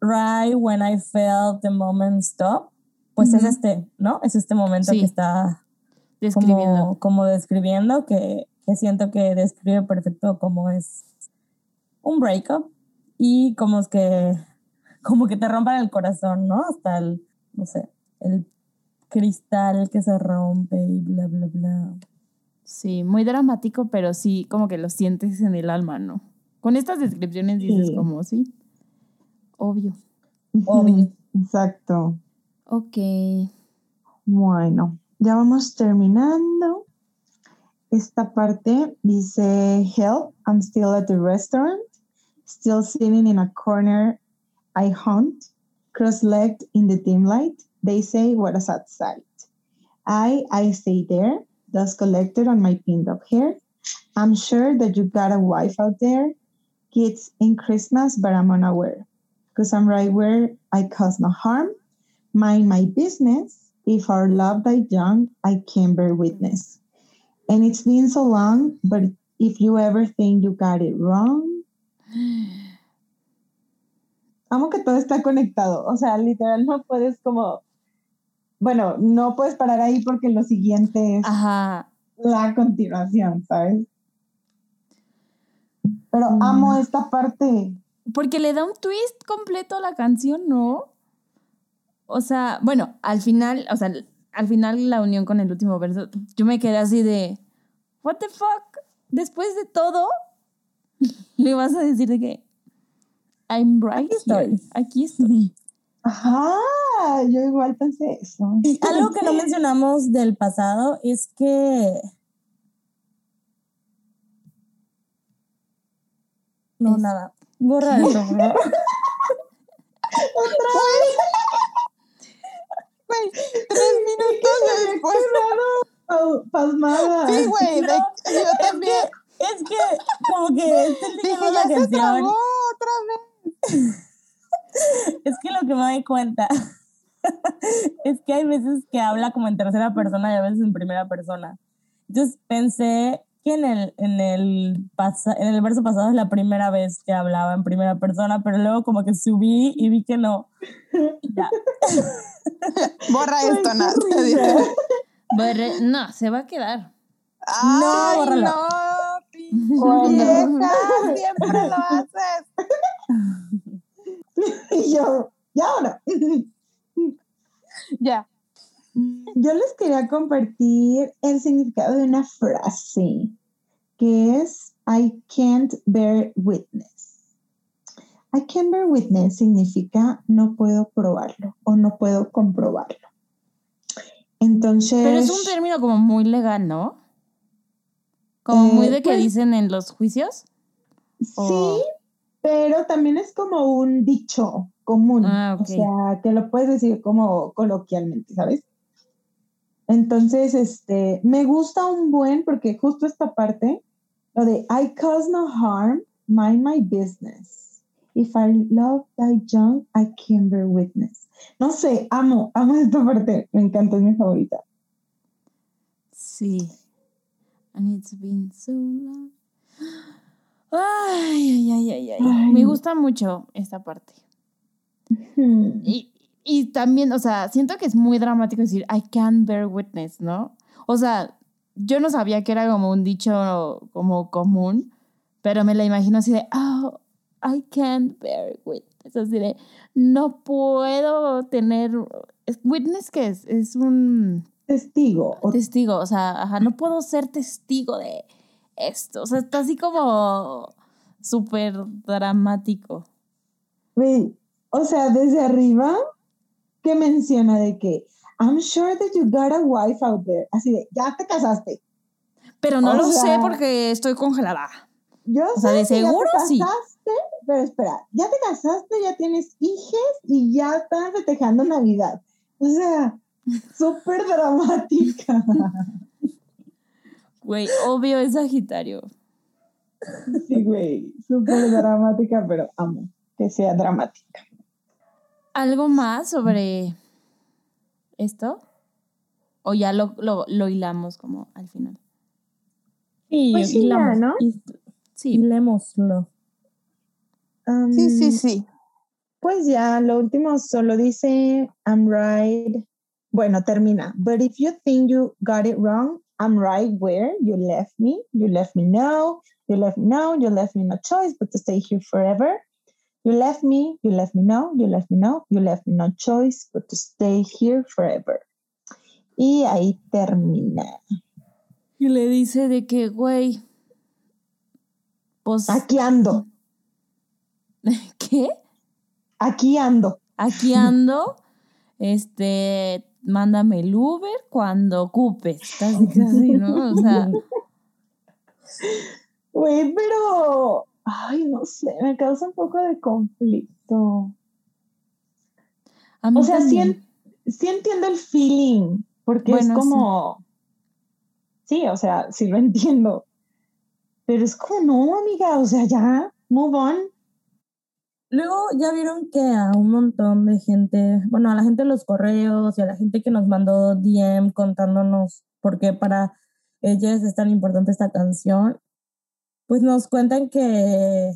Right when I felt the moment stop, pues es este, ¿no? Es este momento Sí. que está Describiendo. como, como describiendo, que, que siento que describe perfecto cómo es un breakup y como es que, como que te rompan el corazón, ¿no? Hasta el, no sé, el cristal que se rompe y bla, bla, bla. Sí, muy dramático, pero sí, como que lo sientes en el alma, ¿no? Con estas descripciones dices Sí. como, sí, obvio. Obvio. Exacto. Ok. Bueno, ya vamos terminando. Esta parte dice, Help, I'm still at the restaurant, still sitting in a corner I hunt, cross-legged in the dim light. They say, what a sad sight. I, I stay there, dust collected on my pinned up hair. I'm sure that you got a wife out there. Kids in Christmas, but I'm unaware. Because I'm right where I cause no harm. Mind my business. If our love died young, I can bear witness. And it's been so long, but if you ever think you got it wrong. Amo que todo está conectado. O sea, literal, no puedes como. Bueno, no puedes parar ahí porque lo siguiente es Ajá. la continuación, ¿sabes? Pero Mm. amo esta parte. Porque le da un twist completo a la canción, ¿no? O sea, bueno, al final, o sea, al final la unión con el último verso, yo me quedé así de, what the fuck, después de todo, le vas a decir de que, I'm right Aquí estoy. Aquí estoy. Ajá, yo igual pensé eso. Algo que no mencionamos del pasado es que. No, Es- nada. Borra eso, favor. Güey, tres minutos después. Pau- Pasmada. Sí, güey, de- yo también. es que, como que estoy Dije, la ya se trabó otra vez. Es que lo que me doy cuenta es que hay veces que habla como en tercera persona y a veces en primera persona. Entonces pensé que en el, en el, pasa- en el verso pasado es la primera vez que hablaba en primera persona, pero luego como que subí y vi que no. Ya. Borra esto, Nat. Borre- no, se va a quedar. Ay, bórralo. no, pinche vieja, siempre lo haces. Y yo, ya ahora. Ya. Yo les quería compartir el significado de una frase que es I can't bear witness. I can't bear witness significa no puedo probarlo o no puedo comprobarlo. Entonces, Pero es un término como muy legal, ¿no? Como muy Eh, de que pues- dicen en los juicios. sí, pero también es como un dicho común. Ah, ok. O sea, que lo puedes decir como coloquialmente, ¿sabes? Entonces, este, me gusta un buen porque justo esta parte, lo de I cause no harm, mind my business. If I love thy young, I can bear witness. No sé, amo, amo esta parte, me encanta, es mi favorita. Sí. And it's been so long. Ay, ay, ay, ay, ay. Me gusta mucho esta parte. Hmm. Y, y también, o sea, siento que es muy dramático decir I can't bear witness, ¿no? O sea, yo no sabía que era como un dicho como común, pero me la imagino así de, oh, I can't bear witness. Así de, no puedo tener. es- ¿Witness qué es? Es un Testigo. testigo, o sea, ajá, no puedo ser testigo de esto. O sea, está así como súper dramático. O sea, desde arriba, que menciona de que I'm sure that you got a wife out there. Así de, ya te casaste. Pero no O lo sé porque estoy congelada. Yo O sea, sé de que ya te seguro sí. casaste, Pero espera, ya te casaste, ya tienes hijas y ya están festejando Navidad. O sea, súper dramática. Güey, obvio es Sagitario. Sí, güey, súper dramática, pero amo que sea dramática. ¿Algo más sobre esto? ¿O ya lo, lo, lo hilamos como al final? Sí, Pues sí, ya, hilamos- ¿no? hil- Sí. hilémoslo. Um, Sí, sí, sí. Pues ya, lo último solo dice, I'm right. Bueno, termina. But if you think you got it wrong, I'm right where you left me. You left me no. You left me no. You left me no choice but to stay here forever. You left me. You left me no. You left me no. You left me no choice but to stay here forever. Y ahí termina. Y le dice de que, güey, pues, Aquí ando. ¿qué? Aquí ando. Aquí ando, este, mándame el Uber cuando ocupes, casi, casi, ¿no? O sea, Güey, pero. Ay, no sé, me causa un poco de conflicto. a mí O sea, sí, también. en- sí entiendo el feeling, porque es Bueno, como, sí. o sea, sí lo entiendo, pero es como, no, amiga, o sea, ya, move on. Luego ya vieron que a un montón de gente, bueno, a la gente de los correos y a la gente que nos mandó DM contándonos por qué para ellas es tan importante esta canción, pues nos cuentan que,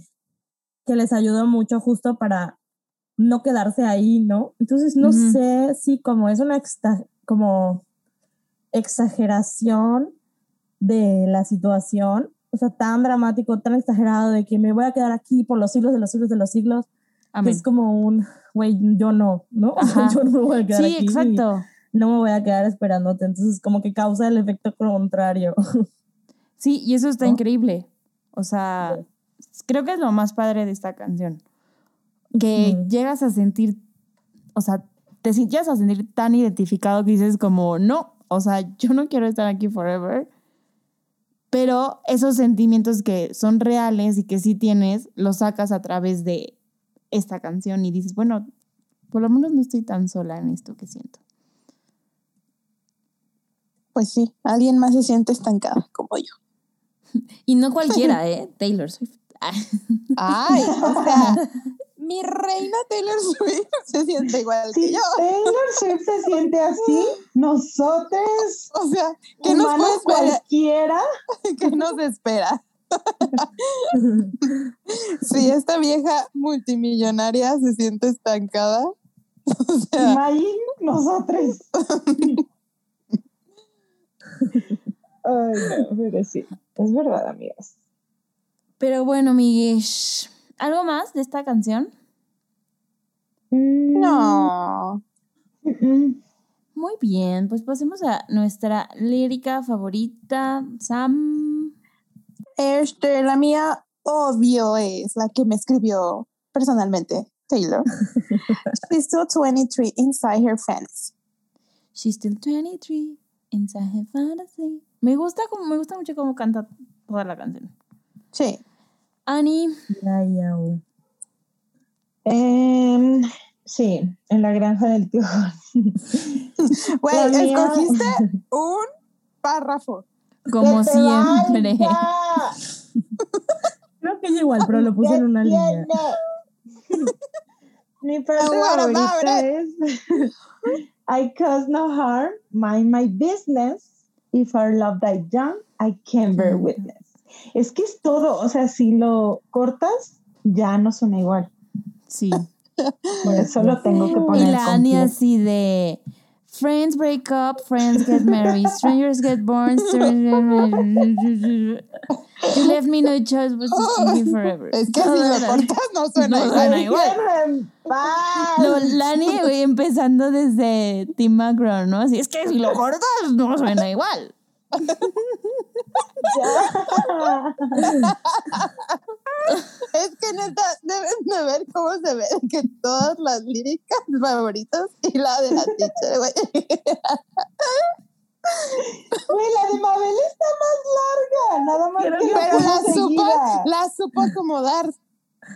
que les ayudó mucho justo para no quedarse ahí, ¿no? Entonces no Ujú. sé si como es una exta- como exageración de la situación o sea, tan dramático, tan exagerado de que me voy a quedar aquí por los siglos de los siglos de los siglos. Amén. Es como un, güey, yo no, ¿no? Ajá. yo no me voy a quedar Sí, aquí. exacto. No me voy a quedar esperándote. Entonces, como que causa el efecto contrario. Sí, y eso está ¿No? increíble. O sea, creo que es lo más padre de esta canción. Que llegas a sentir, o sea, te llegas a sentir tan identificado que dices como, no, o sea, yo no quiero estar aquí forever. Pero esos sentimientos que son reales y que sí tienes, los sacas a través de esta canción y dices, bueno, por lo menos no estoy tan sola en esto que siento. Pues sí, alguien más se siente estancada como yo. Y no cualquiera, ¿eh? Taylor Swift. Ay, o sea, mi reina Taylor Swift se siente igual que yo. Taylor Swift se siente así, nosotros, O sea, ¿qué nos puede esperar? cualquiera, ¿Qué nos espera? Si esta vieja multimillonaria se siente estancada, o sea, imagín nosotros. Ay, no, pero sí, es verdad, amigas. Pero bueno, Miguel, ¿algo más de esta canción? Mm, no. Muy bien, pues pasemos a nuestra lírica favorita, Sam. Este, la mía, obvio, es la que me escribió personalmente, Taylor. She's still 23 inside her fantasy. She's still 23, inside her fantasy. Me gusta, como, me gusta mucho cómo canta toda la canción. Sí. Uh. Em, sí, en la granja del tío. Güey, escogiste un párrafo. como ¡Que te siempre. Creo que ella igual, pero lo puse en una línea. Mi Ahora, favorita es I cause no harm, mind my business. If our love die young, I can bear witness. Es que es todo, o sea, si lo cortas, ya no suena igual. Sí. Por eso lo tengo que Y poner la Annie completo. así de Friends break up, friends get married, strangers get born, strangers... You left me no choice but to keep you forever. Es que si lo cortas no suena No igual. suena igual. No, Lani, güey, empezando desde Tim McGraw, ¿no? Así es que si lo cortas, no suena igual. Ya. Es que neta, deben de ver cómo se ve que todas las líricas favoritas y la de la teacher, güey. Güey, la de Mabel está más larga, nada más que Pero la supo, la supo acomodar.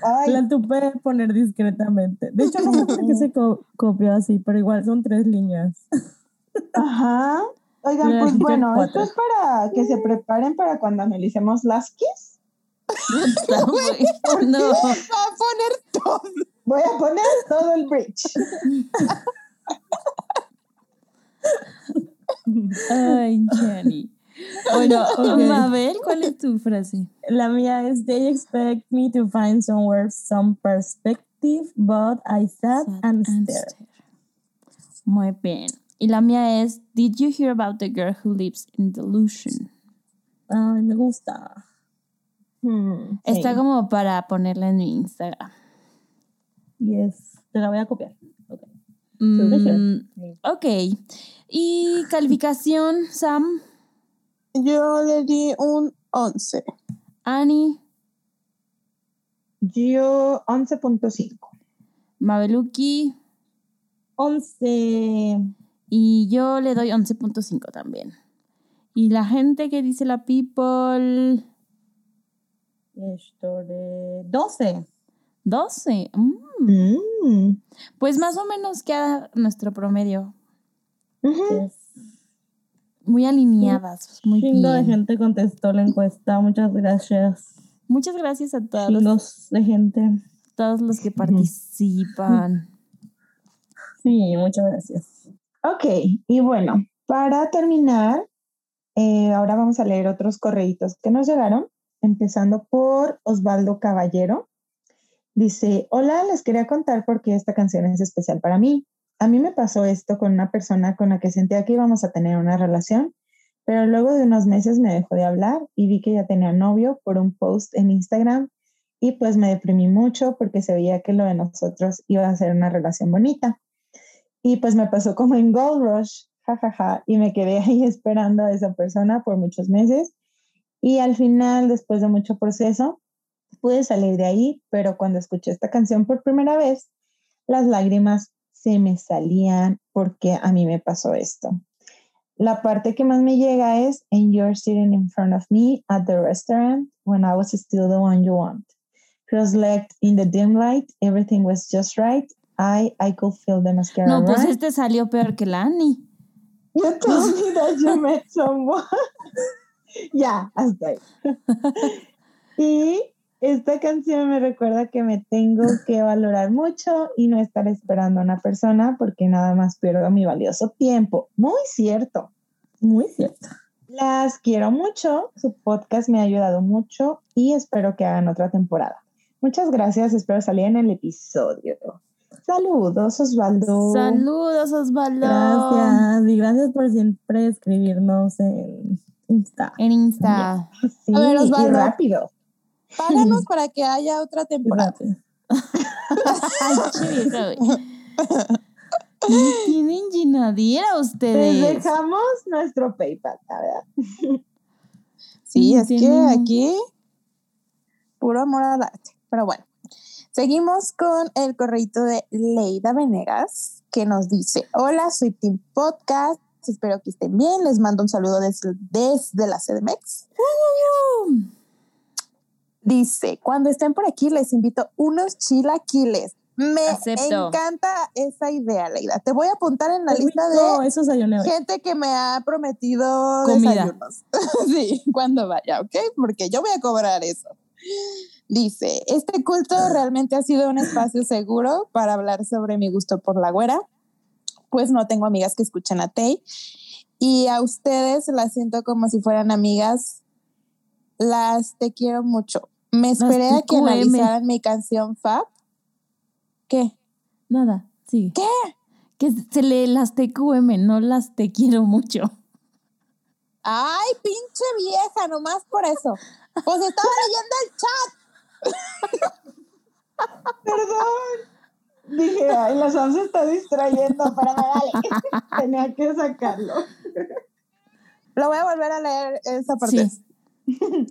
Ay, La tuve poner discretamente. De hecho, no sé por qué se co- copió así, pero igual son tres líneas. Ajá. Oigan, pues bueno, esto es para que se preparen para cuando analicemos las keys. No, Va a poner todo. Voy a poner todo el bridge. ay, Jenny. Bueno. Mabel, ¿cuál es tu frase? La mía es, they expect me to find somewhere some perspective, but I sat and stared. Muy bien. Y la mía es, Did you hear about the girl who lives in delusion? Ay, me gusta. Hmm, Está sí. como para ponerla en mi Instagram. Yes. Te la voy a copiar. Ok. Mm, ok. Y calificación, Sam, Yo le di un 11. Annie, Yo 11.5. Mabeluki Once. Y yo le doy 11.5 también. Y la gente que dice la people, Esto de 12. 12. Mm, Mm. Pues más o menos queda nuestro promedio. Muy alineadas, muy Chingo de gente contestó la encuesta. Muchas gracias. Muchas gracias a todos, Chingos de gente. todos los que participan. Sí, muchas gracias. Ok, y bueno, para terminar, eh, ahora vamos a leer otros correitos que nos llegaron, empezando por Osvaldo Caballero. Dice, hola, les quería contar por qué esta canción es especial para mí. A mí me pasó esto con una persona con la que sentía que íbamos a tener una relación pero luego de unos meses me dejó de hablar y vi que ya tenía novio por un post en Instagram y pues me deprimí mucho porque se veía que lo de nosotros iba a ser una relación bonita. Y pues me pasó como en Gold Rush, jajaja, y me quedé ahí esperando a esa persona por muchos meses. Y al final, después de mucho proceso, pude salir de ahí, pero cuando escuché esta canción por primera vez, las lágrimas se me salían porque a mí me pasó esto. La parte que más me llega es And you're sitting in front of me at the restaurant when I was still the one you want. Cross-legged in the dim light, everything was just right. I, I could feel the mascara. No, pues este salió peor que la Annie. You told me that you met someone. ya, hasta ahí. y esta canción me recuerda que me tengo que valorar mucho y no estar esperando a una persona porque nada más pierdo mi valioso tiempo. Muy cierto. Muy cierto. Las quiero mucho, su podcast me ha ayudado mucho y espero que hagan otra temporada. Muchas gracias, espero salir en el episodio. Saludos, Osvaldo. Saludos, Osvaldo. Gracias. Y gracias por siempre escribirnos en Insta. En Insta. Sí, A ver, y Osvaldo. rápido. Páganos para que haya otra Y temporada. Ay, tienen llenadera Les ustedes. dejamos nuestro PayPal, la verdad. Sí, es que aquí puro amor al arte. Pero bueno, seguimos con el correito de Leida Venegas que nos dice, hola, soy Team Podcast, espero que estén bien, les mando un saludo desde, desde la CDMX. Dice, cuando estén por aquí les invito unos chilaquiles. Me Acepto. encanta esa idea, Leida. Te voy a apuntar en la Qué lista rico, de Eso gente que me ha prometido Comida. desayunos. sí, cuando vaya, ¿ok? Porque yo voy a cobrar eso. Dice, este culto realmente ha sido un espacio seguro para hablar sobre mi gusto por la güera, pues no tengo amigas que escuchen a Tay y a ustedes las siento como si fueran amigas. Las te quiero mucho. Me esperé a que analizaran mi canción Fab. ¿Qué? Nada, sigue. ¿Qué? Que se lee las TQM, no las te quiero mucho. Ay, pinche vieja, nomás por eso. Pues estaba leyendo el chat. Perdón. Dije, ay, la Sam se está distrayendo, pero dale. Tenía que sacarlo. Lo voy a volver a leer esa parte. Sí.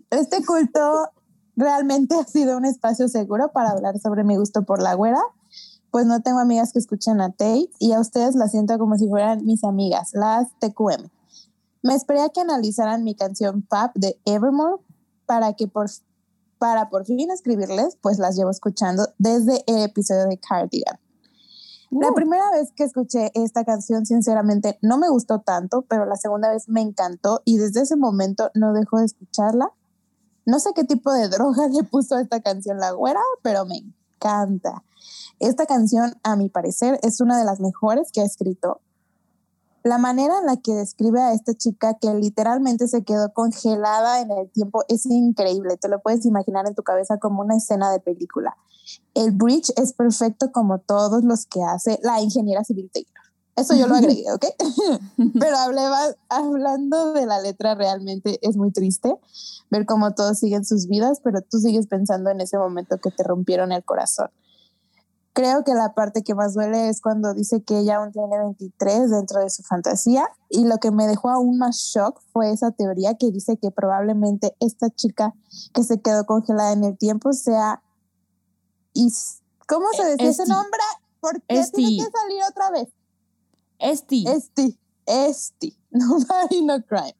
Este culto realmente ha sido un espacio seguro para hablar sobre mi gusto por la güera, pues no tengo amigas que escuchen a Tay y a ustedes las siento como si fueran mis amigas, las TQM. Me esperé a que analizaran mi canción Pap de Evermore para que por para por fin escribirles, pues las llevo escuchando desde el episodio de Cardigan. La Uh. primera vez que escuché esta canción, sinceramente, no me gustó tanto, pero la segunda vez me encantó y desde ese momento no dejo de escucharla. No sé qué tipo de droga le puso a esta canción la güera, pero me encanta. Esta canción, a mi parecer, es una de las mejores que ha escrito. La manera en la que describe a esta chica que literalmente se quedó congelada en el tiempo es increíble. Te lo puedes imaginar en tu cabeza como una escena de película. El bridge es perfecto como todos los que hace la ingeniera civil Taylor. Eso yo lo agregué, ¿ok? Pero hablaba, hablando de la letra, realmente es muy triste ver cómo todos siguen sus vidas, pero tú sigues pensando en ese momento que te rompieron el corazón. Creo que la parte que más duele es cuando dice que ella aún tiene 23 dentro de su fantasía y lo que me dejó aún más shock fue esa teoría que dice que probablemente esta chica que se quedó congelada en el tiempo sea... Is ¿Cómo se decía ese nombre? ¿Por qué Esti. tiene que salir otra vez? Esti. Esti, Esti, Nobody No Crime.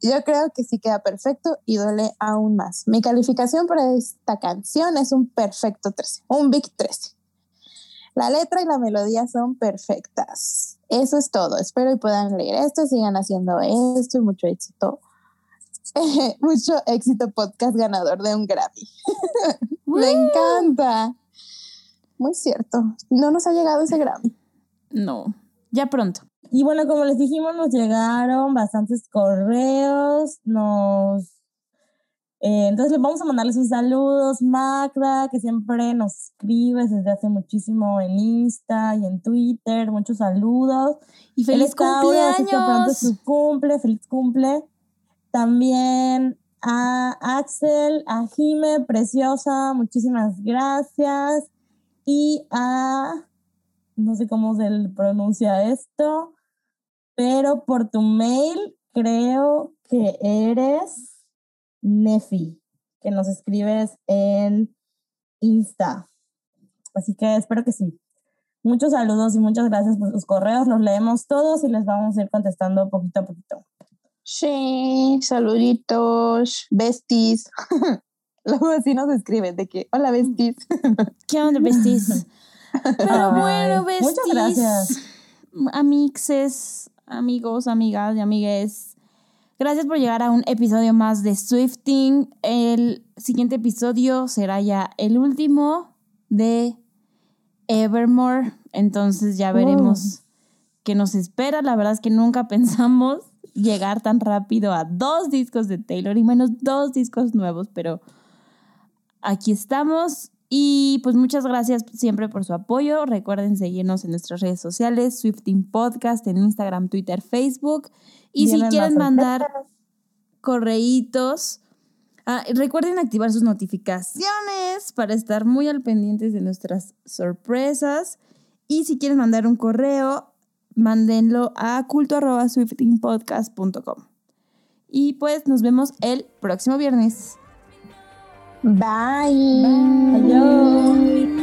Yo creo que sí queda perfecto y duele aún más. Mi calificación para esta canción es un perfecto 13, un Big 13. La letra y la melodía son perfectas. Eso es todo. Espero y puedan leer esto, sigan haciendo esto y mucho éxito. mucho éxito podcast ganador de un Grammy. Me encanta. Muy cierto. No nos ha llegado ese Grammy. No, ya pronto. Y bueno, como les dijimos, nos llegaron bastantes correos, nos Eh, entonces les vamos a mandarles un saludos, Magda, que siempre nos escribes desde hace muchísimo en Insta y en Twitter. Muchos saludos. Y feliz pronto cumpleaños. es su cumple, feliz cumple. También a Axel, a Jime, preciosa, muchísimas gracias. Y a, no sé cómo se pronuncia esto, pero por tu mail creo que eres Nefi, que nos escribes en Insta. Así que espero que sí. Muchos saludos y muchas gracias por sus correos. Los leemos todos y les vamos a ir contestando poquito a poquito. Sí, saluditos, besties. Luego así nos escriben de que, hola besties. ¿Qué onda, besties? Pero bueno, besties. muchas gracias. Amixes, amigos, amigas y amigues. Gracias por llegar a un episodio más de Swifting. El siguiente episodio será ya el último de Evermore. Entonces ya veremos qué nos espera. La verdad es que nunca pensamos llegar tan rápido a dos discos de Taylor y menos dos discos nuevos, pero aquí estamos. Y pues muchas gracias siempre por su apoyo. Recuerden seguirnos en nuestras redes sociales, Swifting Podcast, en Instagram, Twitter, Facebook. Y Vienen si quieren mandar correitos, ah, recuerden activar sus notificaciones para estar muy al pendientes de nuestras sorpresas. Y si quieren mandar un correo, mándenlo a culto.swiftingpodcast.com. Y pues nos vemos el próximo viernes. Bye. Bye. Bye.